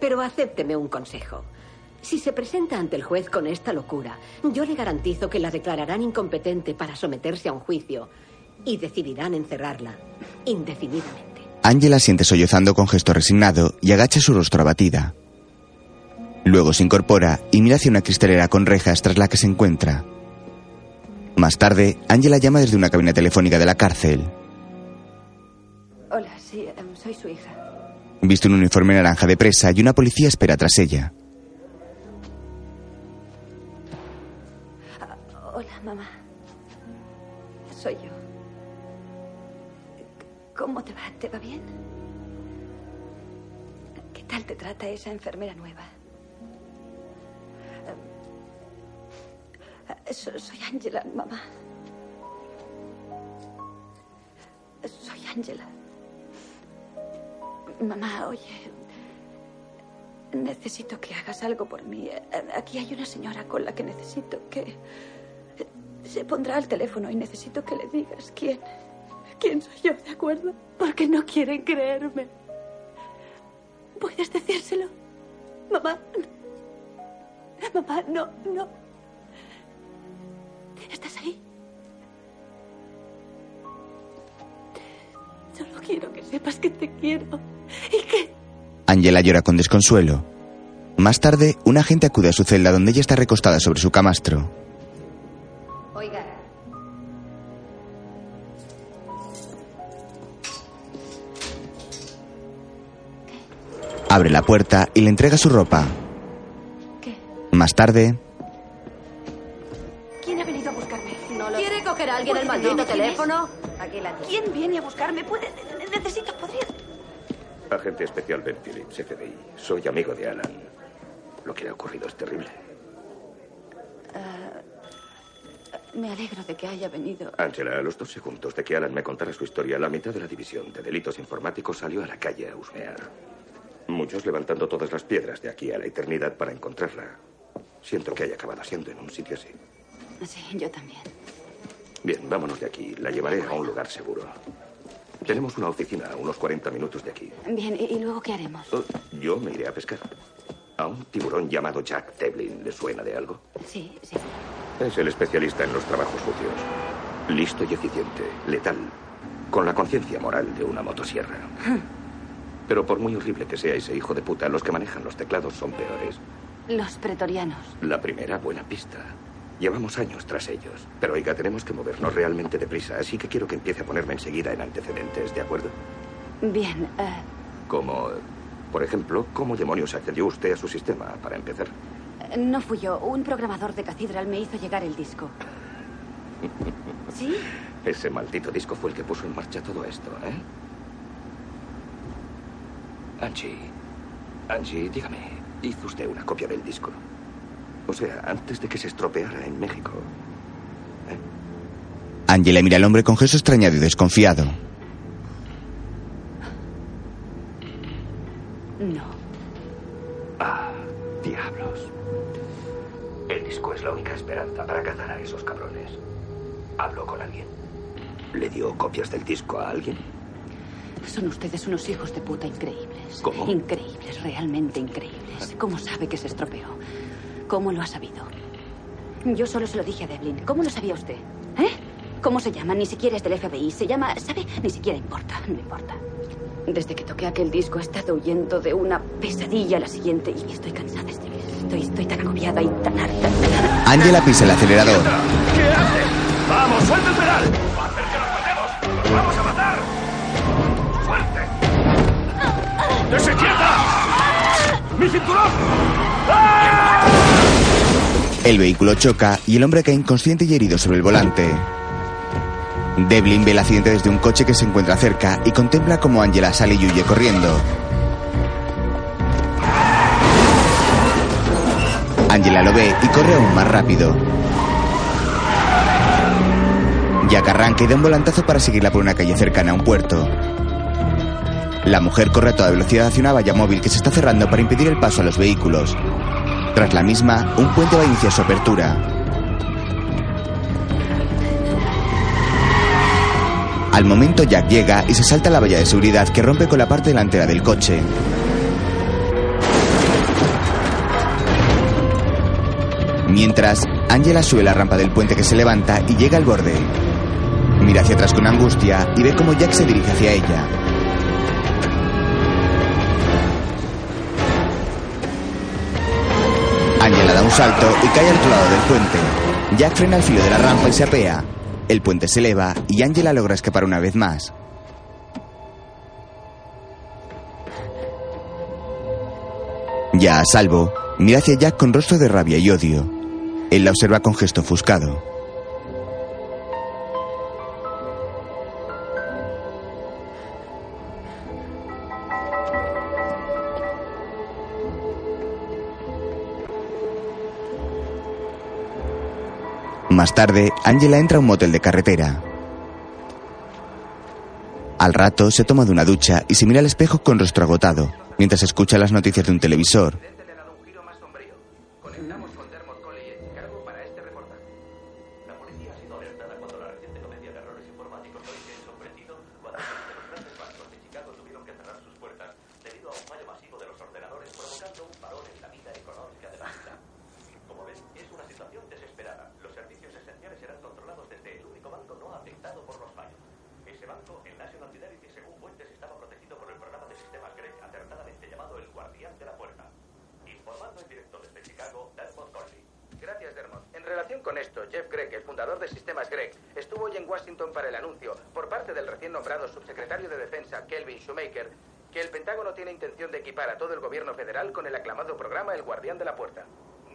Pero acépteme un consejo. Si se presenta ante el juez con esta locura, yo le garantizo que la declararán incompetente para someterse a un juicio y decidirán encerrarla indefinidamente. Angela siente sollozando con gesto resignado y agacha su rostro abatida. Luego se incorpora y mira hacia una cristalera con rejas tras la que se encuentra. Más tarde, Angela llama desde una cabina telefónica de la cárcel. Hola, sí, em, soy su hija. Viste un uniforme naranja de presa y una policía espera tras ella. ¿Cómo te va? ¿Te va bien? ¿Qué tal te trata esa enfermera nueva? So- Soy Angela, mamá. Soy Angela. Mamá, oye. Necesito que hagas algo por mí. Aquí hay una señora con la que necesito que. Se pondrá al teléfono y necesito que le digas quién. Quién soy yo, ¿de acuerdo? Porque no quieren creerme. ¿Puedes decírselo? Mamá. Mamá, no, no. ¿Estás ahí? Solo quiero que sepas que te quiero y que Angela llora con desconsuelo. Más tarde, un agente acude a su celda donde ella está recostada sobre su camastro. Abre la puerta y le entrega su ropa. ¿Qué? Más tarde, ¿Quién ha venido a buscarme? No lo ¿Quiere sé. coger a alguien el ¿Puede maldito teléfono? Aquí la ¿Quién viene a buscarme? ¿Puede? Necesito, podría. Agente especial Ben Phillips, FBI. Soy amigo de Alan. Lo que le ha ocurrido es terrible. Ah, me alegro de que haya venido. Angela, a los dos segundos de que Alan me contara su historia, la mitad de la división de delitos informáticos salió a la calle a husmear. Muchos levantando todas las piedras de aquí a la eternidad para encontrarla. Siento que haya acabado siendo en un sitio así. Sí, yo también. Bien, vámonos de aquí. La llevaré a un lugar seguro. Tenemos una oficina a unos 40 minutos de aquí. Bien, ¿y, y luego qué haremos? Oh, Yo me iré a pescar. A un tiburón llamado Jack Devlin. ¿Le suena de algo? Sí, sí. Es el especialista en los trabajos sucios. Listo y eficiente, letal, con la conciencia moral de una motosierra. Pero por muy horrible que sea ese hijo de puta, los que manejan los teclados son peores. Los pretorianos. La primera buena pista. Llevamos años tras ellos. Pero oiga, tenemos que movernos realmente deprisa, así que quiero que empiece a ponerme enseguida en antecedentes, ¿de acuerdo? Bien, eh, Como, por ejemplo, ¿cómo demonios accedió usted a su sistema, para empezar? no fui yo. Un programador de Cathedral me hizo llegar el disco. ¿Sí? Ese maldito disco fue el que puso en marcha todo esto, ¿eh? Angie, Angie, dígame, ¿hizo usted una copia del disco? O sea, antes de que se estropeara en México. Angela mira al hombre con gesto extrañado y desconfiado. No. Ah, diablos. El disco es la única esperanza para cazar a esos cabrones. Habló con alguien. ¿Le dio copias del disco a alguien? Son ustedes unos hijos de puta increíbles. ¿Cómo? Increíbles, realmente increíbles. ¿Cómo sabe que se estropeó? ¿Cómo lo ha sabido? Yo solo se lo dije a Devlin. ¿Cómo lo sabía usted? ¿Eh? ¿Cómo se llama? Ni siquiera es del FBI. Se llama... ¿Sabe? Ni siquiera importa. No importa. Desde que toqué aquel disco he estado huyendo de una pesadilla a la siguiente y estoy cansada. Estoy, estoy, estoy tan agobiada y tan harta. Angela pisa el acelerador. ¿Qué hace? ¡Vamos, suelta el pedal! ¡Dese quieta! ¡Mi cinturón! El vehículo choca y el hombre cae inconsciente y herido sobre el volante. Devlin ve el accidente desde un coche que se encuentra cerca y contempla cómo Angela sale y huye corriendo. Angela lo ve y corre aún más rápido. Jack arranca y da un volantazo para seguirla por una calle cercana a un puerto. La mujer corre a toda velocidad hacia una valla móvil que se está cerrando para impedir el paso a los vehículos. Tras la misma, un puente va a iniciar su apertura. Al momento Jack llega y se salta la valla de seguridad que rompe con la parte delantera del coche. Mientras, Angela sube la rampa del puente que se levanta y llega al borde. Mira hacia atrás con angustia y ve cómo Jack se dirige hacia ella. Un salto y cae al otro lado del puente. Jack frena al filo de la rampa y se apea. El puente se eleva y Angela logra escapar una vez más. Ya a salvo, mira hacia Jack con rostro de rabia y odio. Él la observa con gesto ofuscado. Más tarde, Angela entra a un motel de carretera. Al rato se toma de una ducha y se mira al espejo con rostro agotado, mientras escucha las noticias de un televisor. Intención de equipar a todo el gobierno federal con el aclamado programa El Guardián de la Puerta.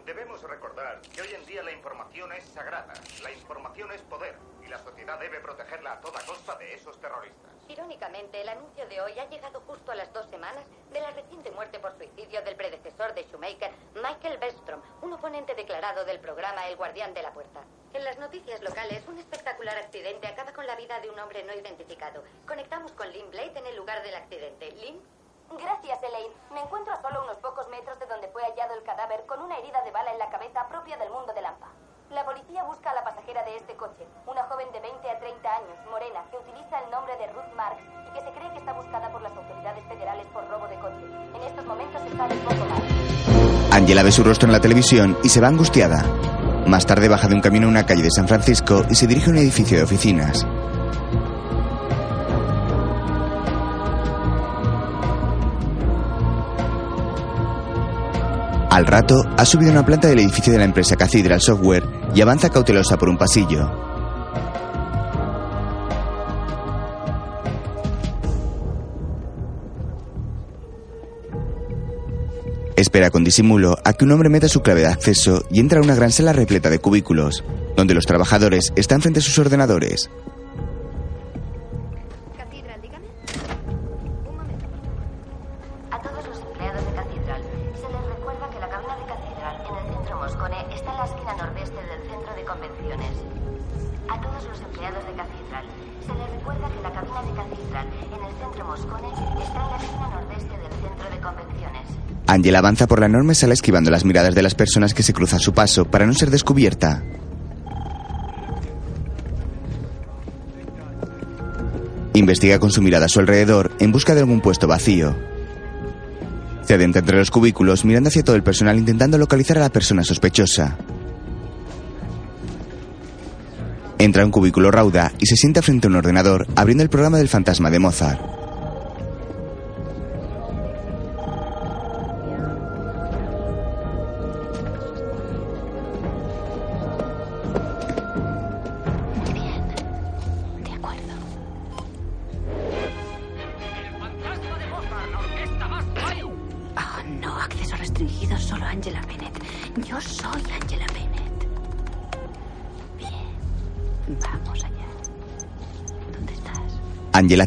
Debemos recordar que hoy en día la información es sagrada, la información es poder y la sociedad debe protegerla a toda costa de esos terroristas. Irónicamente, el anuncio de hoy ha llegado justo a las dos semanas de la reciente muerte por suicidio del predecesor de Shoemaker, Michael Bestrom, un oponente declarado del programa El Guardián de la Puerta. En las noticias locales, un espectacular accidente acaba con la vida de un hombre no identificado. Conectamos con Lynn Blade en el lugar del accidente. Lynn, Gracias, Elaine. Me encuentro a solo unos pocos metros de donde fue hallado el cadáver con una herida de bala en la cabeza propia del mundo de Lampa. La policía busca a la pasajera de este coche, una joven de 20 a 30 años, morena, que utiliza el nombre de Ruth Marks y que se cree que está buscada por las autoridades federales por robo de coche. En estos momentos se sabe poco más. Angela ve su rostro en la televisión y se va angustiada. Más tarde baja de un camino a una calle de San Francisco y se dirige a un edificio de oficinas. Al rato, ha subido una planta del edificio de la empresa Cathedral Software y avanza cautelosa por un pasillo. Espera con disimulo a que un hombre meta su clave de acceso y entra a una gran sala repleta de cubículos, donde los trabajadores están frente a sus ordenadores. Angela avanza por la enorme sala esquivando las miradas de las personas que se cruzan su paso para no ser descubierta. Investiga con su mirada a su alrededor en busca de algún puesto vacío. Se adentra entre los cubículos mirando hacia todo el personal intentando localizar a la persona sospechosa. Entra a un cubículo rauda y se sienta frente a un ordenador abriendo el programa del fantasma de Mozart.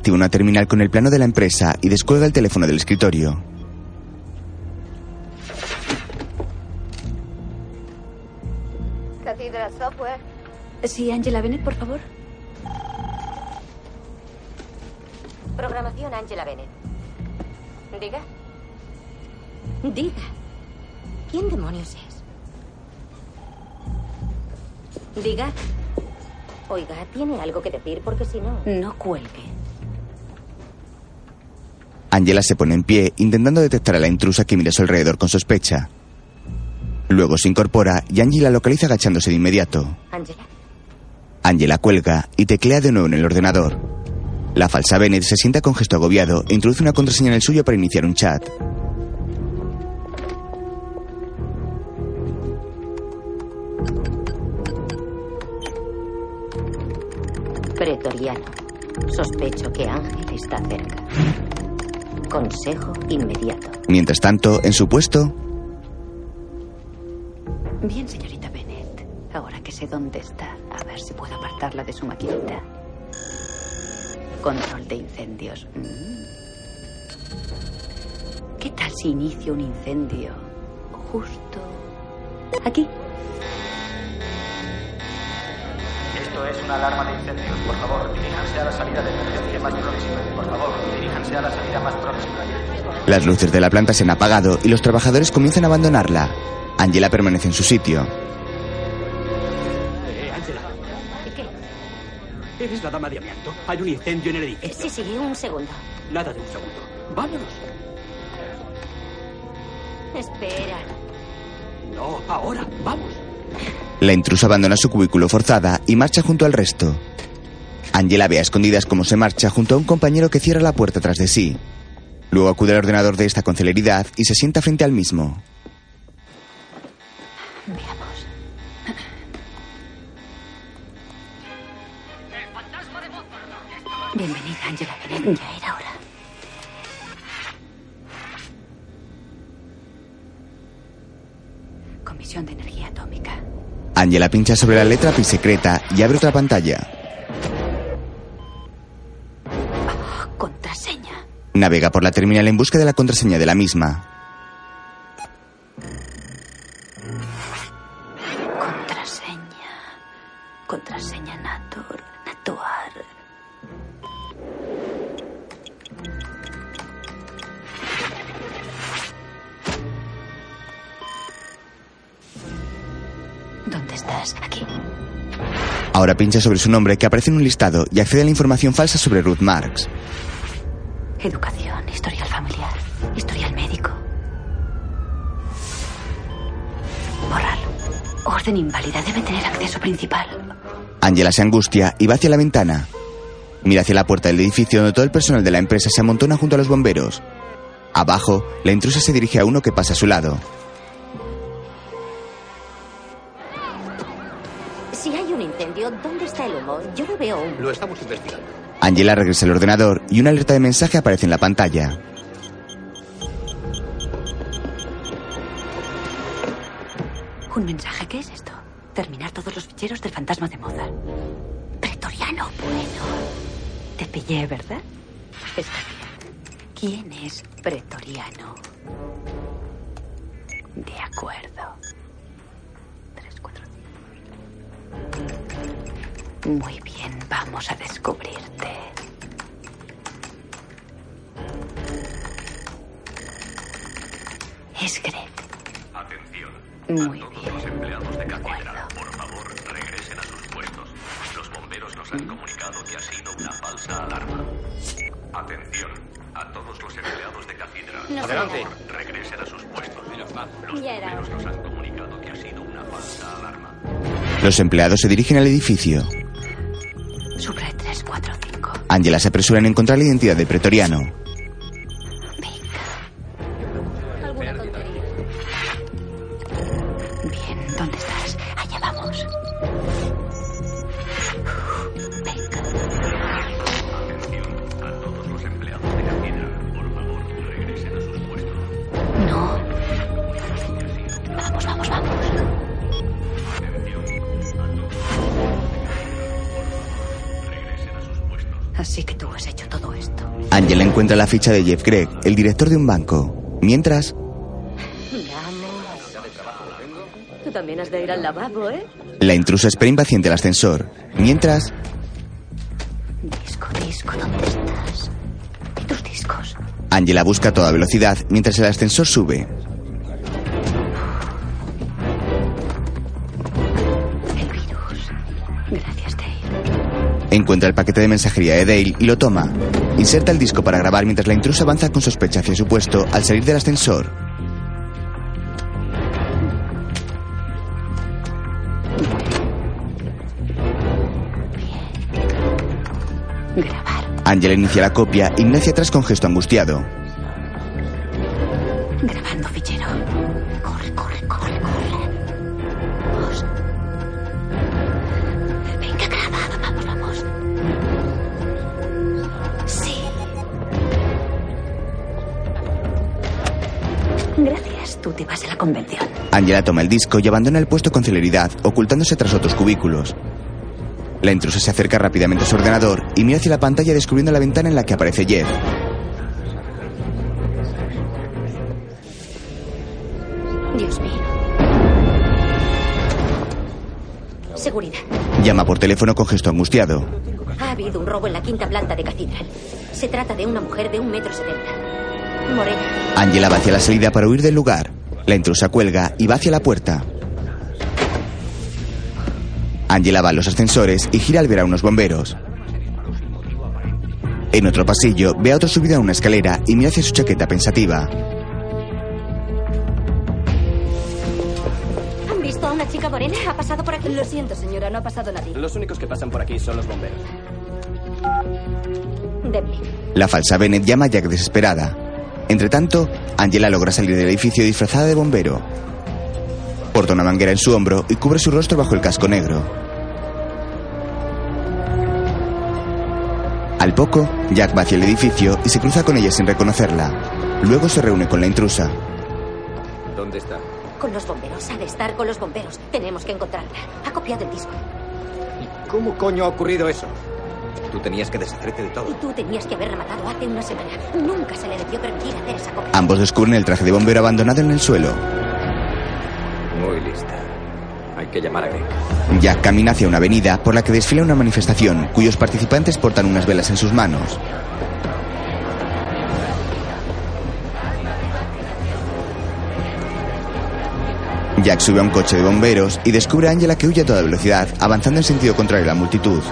Activa una terminal con el plano de la empresa y descuelga el teléfono del escritorio. Cathedral Software. Sí, Angela Bennett, por favor. Programación Angela Bennett. Diga. Diga. ¿Quién demonios es? Diga. Oiga, ¿tiene algo que decir? Porque si no... No cuelgue. Angela se pone en pie intentando detectar a la intrusa que mira a su alrededor con sospecha. Luego se incorpora y Angie la localiza agachándose de inmediato. Angela. Angela cuelga y teclea de nuevo en el ordenador. La falsa Bennett se sienta con gesto agobiado e introduce una contraseña en el suyo para iniciar un chat. Pretoriano. Sospecho que Ángel está cerca. Consejo inmediato. Mientras tanto, en su puesto, Bien, señorita Bennett. Ahora que sé dónde está, a ver si puedo apartarla de su maquinita. Control de incendios. Mm. ¿Qué tal si inicio un incendio justo aquí? Esto es una alarma de incendios. Por favor, diríjanse a la salida de emergencia más próxima. Por favor, diríjanse a la salida más próxima. Las luces de la planta se han apagado y los trabajadores comienzan a abandonarla. Angela permanece en su sitio. Eh, Angela. ¿Eres la dama de amianto? Hay un incendio en el edificio. Sí, sí, un segundo. Nada de un segundo. Vámonos. Espera. No, ahora. Vamos. La intrusa abandona su cubículo forzada y marcha junto al resto. Angela ve a escondidas cómo se marcha junto a un compañero que cierra la puerta tras de sí. Luego acude al ordenador de esta con celeridad y se sienta frente al mismo. Veamos. Bienvenida, Angela Bennett. Ya era hora. Comisión de Energía Atómica. Angela pincha sobre la letra Pi secreta y abre otra pantalla. Contraseña. Navega por la terminal en busca de la contraseña de la misma. Contraseña. Contraseña Ahora pincha sobre su nombre que aparece en un listado y accede a la información falsa sobre Ruth Marks. Educación, historial familiar, historial médico. Borrarlo. Orden inválida. Debe tener acceso principal. Angela se angustia y va hacia la ventana. Mira hacia la puerta del edificio donde todo el personal de la empresa se amontona junto a los bomberos. Abajo, la intrusa se dirige a uno que pasa a su lado. ¿Dónde está el humo? Yo no veo humo. Lo estamos investigando. Angela regresa al ordenador y una alerta de mensaje aparece en la pantalla. Un mensaje. ¿Qué es esto? Terminar todos los ficheros del fantasma de Mozart. Pretoriano, bueno. Te pillé, ¿verdad? Está bien. ¿Quién es Pretoriano? De acuerdo. Muy bien, vamos a descubrirte. Es Greg. Atención. Muy a todos los empleados de cátedra, por favor, regresen a sus puestos. Los bomberos nos han comunicado que ha sido una falsa alarma. Atención. A todos los empleados de cátedra, No por favor, regresen a sus puestos. Los bomberos nos han comunicado que ha sido una falsa alarma. Los empleados se dirigen al edificio. Sube 3, 4, 5. Angela se apresura en encontrar la identidad del pretoriano. Tontería. Bien, ¿dónde estás? Encuentra la ficha de Jeff Gregg, el director de un banco. Mientras, Tú también has de ir al lavabo, ¿eh? la intrusa espera impaciente el ascensor. Mientras, Disco, disco, ¿dónde estás? ¿Y tus discos? Angela busca a toda velocidad mientras el ascensor sube. El virus. Gracias, Dale. Encuentra el paquete de mensajería de Dale y lo toma. Inserta el disco para grabar mientras la intrusa avanza con sospecha hacia su puesto al salir del ascensor. Angela inicia la copia hacia atrás con gesto angustiado. Angela toma el disco y abandona el puesto con celeridad, ocultándose tras otros cubículos. La intrusa se acerca rápidamente a su ordenador y mira hacia la pantalla descubriendo la ventana en la que aparece Jeff. Dios mío. Seguridad. Llama por teléfono con gesto angustiado. Ha habido un robo en la quinta planta de Cathedral. Se trata de una mujer de un metro setenta. Morena. Angela va hacia la salida para huir del lugar. La intrusa cuelga y va hacia la puerta. Angela va a los ascensores y gira al ver a unos bomberos. En otro pasillo, ve a otro subido a una escalera y mira hacia su chaqueta pensativa. ¿Han visto a una chica morena? ¿Ha pasado por aquí? Lo siento, señora, no ha pasado nadie. Los únicos que pasan por aquí son los bomberos. Devlin. La falsa Bennett llama a Jack desesperada. Entre tanto, Angela logra salir del edificio disfrazada de bombero. Porta una manguera en su hombro y cubre su rostro bajo el casco negro. Al poco, Jack va hacia el edificio y se cruza con ella sin reconocerla. Luego se reúne con la intrusa. ¿Dónde está? Con los bomberos. Ha de estar con los bomberos. Tenemos que encontrarla. Ha copiado el disco. ¿Cómo coño ha ocurrido eso? Tú tenías que deshacerte de todo. Y tú tenías que haberla matado hace una semana. Nunca se le debió permitir hacer esa copia. Ambos descubren el traje de bombero abandonado en el suelo. Muy lista. Hay que llamar a Greg. Jack camina hacia una avenida por la que desfila una manifestación cuyos participantes portan unas velas en sus manos. Jack sube a un coche de bomberos y descubre a Angela que huye a toda velocidad, avanzando en sentido contrario a la multitud.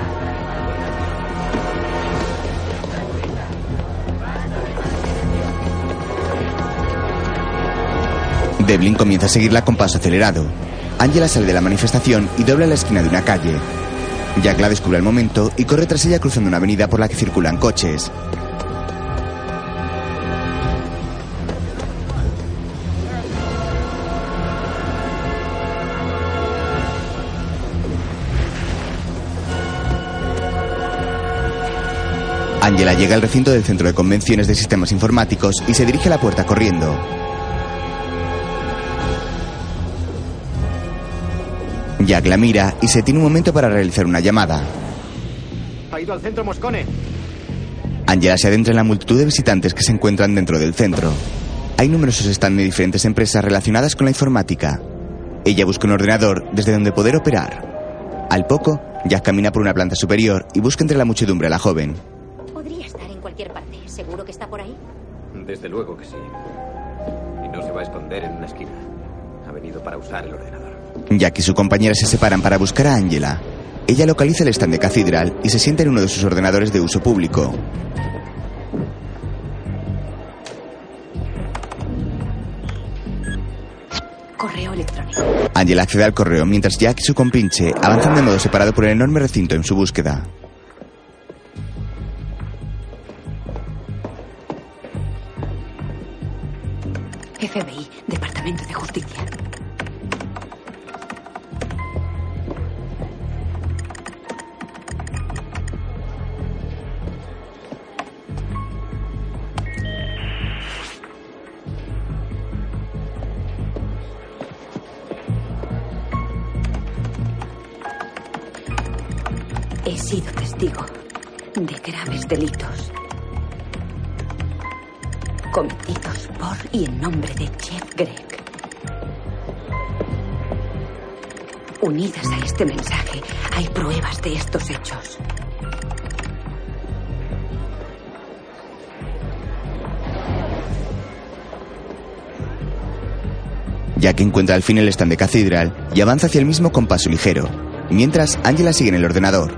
Devlin comienza a seguirla con paso acelerado. Angela sale de la manifestación y dobla la esquina de una calle. Jack la descubre al momento y corre tras ella cruzando una avenida por la que circulan coches. Angela llega al recinto del Centro de Convenciones de Sistemas Informáticos y se dirige a la puerta corriendo. Jack la mira y se tiene un momento para realizar una llamada. Ha ido al centro Moscone. Angela se adentra en la multitud de visitantes que se encuentran dentro del centro. Hay numerosos stands de diferentes empresas relacionadas con la informática. Ella busca un ordenador desde donde poder operar. Al poco, Jack camina por una planta superior y busca entre la muchedumbre a la joven. Podría estar en cualquier parte. ¿Seguro que está por ahí? Desde luego que sí. Y no se va a esconder en una esquina. Ha venido para usar el ordenador. Jack y su compañera se separan para buscar a Angela. Ella localiza el stand de Cathedral y se sienta en uno de sus ordenadores de uso público. Correo electrónico. Angela accede al correo mientras Jack y su compinche avanzan de modo separado por el enorme recinto en su búsqueda. Encuentra al fin el stand de Cathedral y avanza hacia el mismo con paso ligero. Mientras, Angela sigue en el ordenador.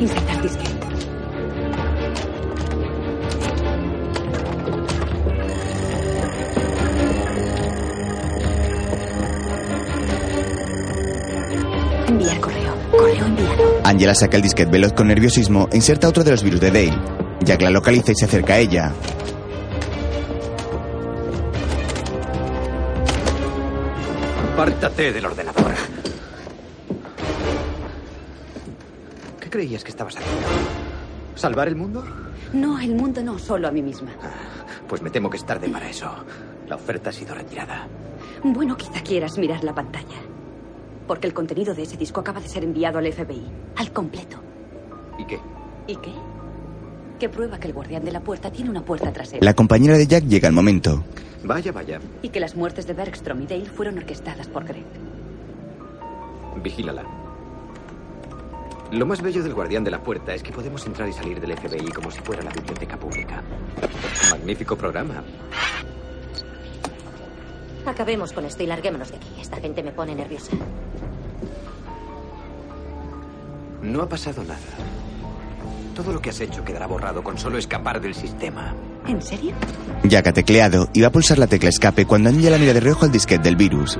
Disque. Enviar correo. Correo enviado. Angela saca el disquete veloz con nerviosismo e inserta otro de los virus de Dale. Jack la localiza y se acerca a ella. Apártate del ordenador. ¿Qué creías que estabas haciendo? ¿Salvar el mundo? No, el mundo no, solo a mí misma. Pues me temo que es tarde para eso. La oferta ha sido retirada. Bueno, quizá quieras mirar la pantalla. Porque el contenido de ese disco acaba de ser enviado al FBI. Al completo. ¿Y qué? ¿Y qué? Que prueba que el guardián de la puerta tiene una puerta trasera. La compañera de Jack llega al momento. Vaya, vaya. Y que las muertes de Bergstrom y Dale fueron orquestadas por Greg. Vigílala. Lo más bello del guardián de la puerta es que podemos entrar y salir del FBI como si fuera la biblioteca pública. Magnífico programa. Acabemos con esto y larguémonos de aquí. Esta gente me pone nerviosa. No ha pasado nada. Todo lo que has hecho quedará borrado con solo escapar del sistema. ¿En serio? Jack ha tecleado y va a pulsar la tecla escape cuando Angela mira de reojo al disquete del virus.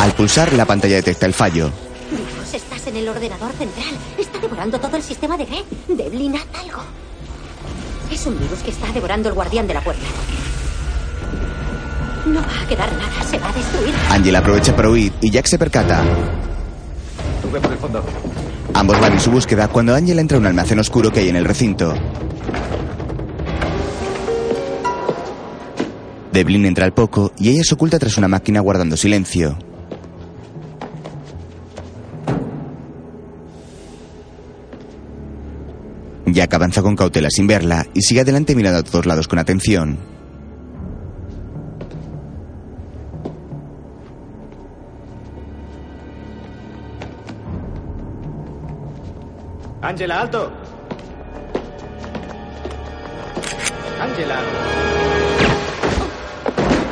Al pulsar, la pantalla detecta el fallo. Dios, estás en el ordenador central. Está devorando todo el sistema de Greg. Devlin, haz algo. Es un virus que está devorando el guardián de la puerta. No va a quedar nada, se va a destruir. Angela aprovecha para huir y Jack se percata. Ambos van en su búsqueda cuando Angela entra a un almacén oscuro que hay en el recinto. Devlin entra al poco y ella se oculta tras una máquina guardando silencio. Jack avanza con cautela sin verla y sigue adelante mirando a todos lados con atención. Ángela, alto. Ángela.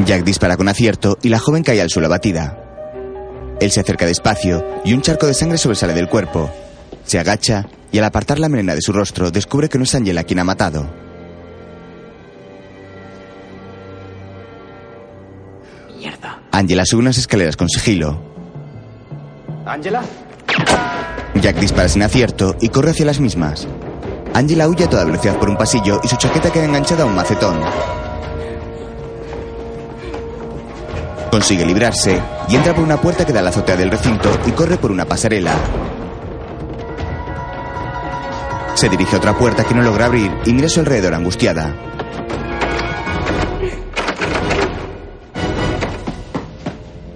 Jack dispara con acierto y la joven cae al suelo abatida. Él se acerca despacio y un charco de sangre sobresale del cuerpo. Se agacha y al apartar la melena de su rostro descubre que no es Angela quien ha matado. Mierda. Angela sube unas escaleras con sigilo. ¿Ángela? Jack dispara sin acierto y corre hacia las mismas. Angela huye a toda velocidad por un pasillo y su chaqueta queda enganchada a un macetón. Consigue librarse y entra por una puerta que da a la azotea del recinto y corre por una pasarela. Se dirige a otra puerta que no logra abrir y mira su alrededor angustiada.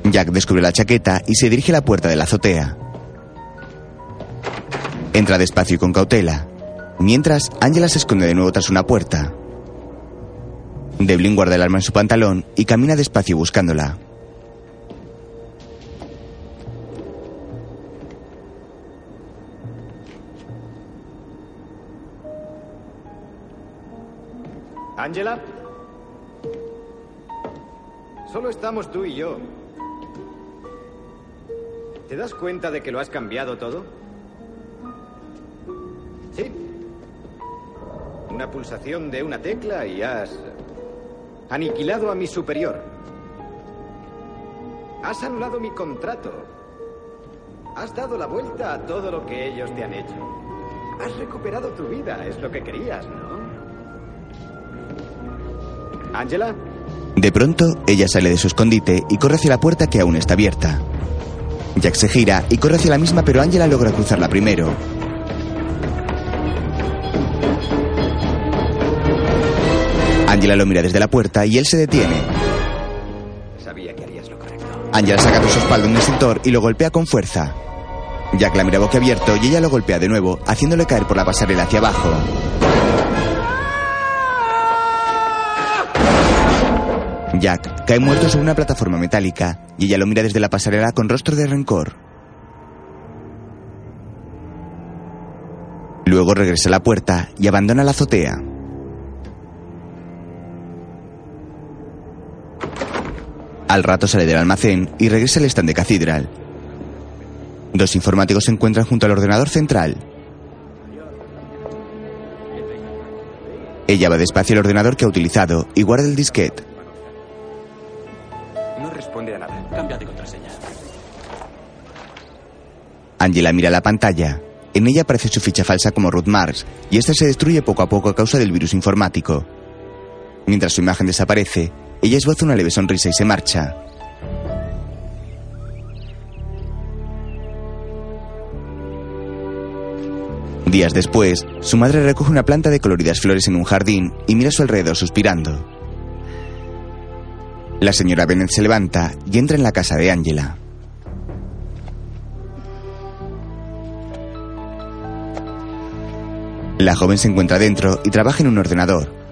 Jack descubre la chaqueta y se dirige a la puerta de la azotea. Entra despacio y con cautela. Mientras, Angela se esconde de nuevo tras una puerta. Devlin guarda el arma en su pantalón y camina despacio buscándola. ¿Ángela? Solo estamos tú y yo. ¿Te das cuenta de que lo has cambiado todo? Sí. Una pulsación de una tecla y has aniquilado a mi superior. Has anulado mi contrato. Has dado la vuelta a todo lo que ellos te han hecho. Has recuperado tu vida, es lo que querías, ¿no? ¿Ángela? De pronto, ella sale de su escondite y corre hacia la puerta que aún está abierta. Jack se gira y corre hacia la misma, pero Angela logra cruzarla primero. Angela lo mira desde la puerta y él se detiene. Sabía que harías lo correcto. Angela saca de su espalda un extintor y lo golpea con fuerza. Jack la mira boquiabierto y ella lo golpea de nuevo, haciéndole caer por la pasarela hacia abajo. Jack cae muerto sobre una plataforma metálica y ella lo mira desde la pasarela con rostro de rencor. Luego regresa a la puerta y abandona la azotea. Al rato sale del almacén y regresa al stand de Cathedral. Dos informáticos se encuentran junto al ordenador central. Ella va despacio al ordenador que ha utilizado y guarda el disquete. No responde a nada. Cambia de contraseña. Angela mira la pantalla. En ella aparece su ficha falsa como Ruth Mars y esta se destruye poco a poco a causa del virus informático. Mientras su imagen desaparece, ella esboza una leve sonrisa y se marcha. Días después, su madre recoge una planta de coloridas flores en un jardín y mira a su alrededor suspirando. La señora Bennett se levanta y entra en la casa de Angela. La joven se encuentra dentro y trabaja en un ordenador.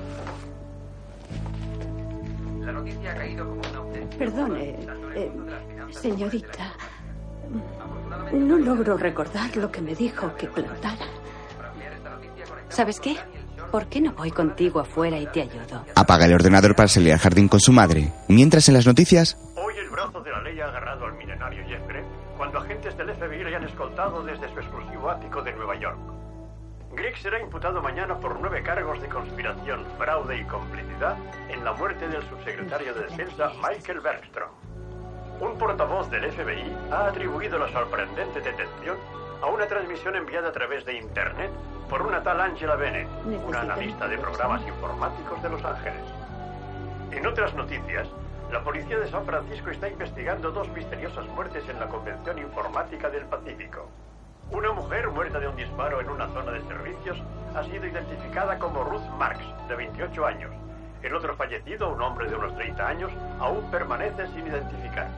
Señorita, no logro recordar lo que me dijo que plantara. ¿Sabes qué? ¿Por qué no voy contigo afuera y te ayudo? Apaga el ordenador para salir al jardín con su madre. Mientras en las noticias, Hoy el brazo de la ley ha agarrado al milenario Jeff Gregg cuando agentes del FBI le han escoltado desde su exclusivo ático de Nueva York. Gregg será imputado mañana por nueve cargos de conspiración, fraude y complicidad en la muerte del subsecretario de Defensa Michael Bergstrom. Un portavoz del FBI ha atribuido la sorprendente detención a una transmisión enviada a través de Internet por una tal Angela Bennett, una analista de programas informáticos de Los Ángeles. En otras noticias, la policía de San Francisco está investigando dos misteriosas muertes en la Convención Informática del Pacífico. Una mujer muerta de un disparo en una zona de servicios ha sido identificada como Ruth Marks, de 28 años. El otro fallecido, un hombre de unos 30 años, aún permanece sin identificar.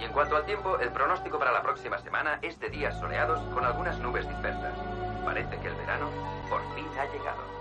Y en cuanto al tiempo, el pronóstico para la próxima semana es de días soleados con algunas nubes dispersas. Parece que el verano por fin ha llegado.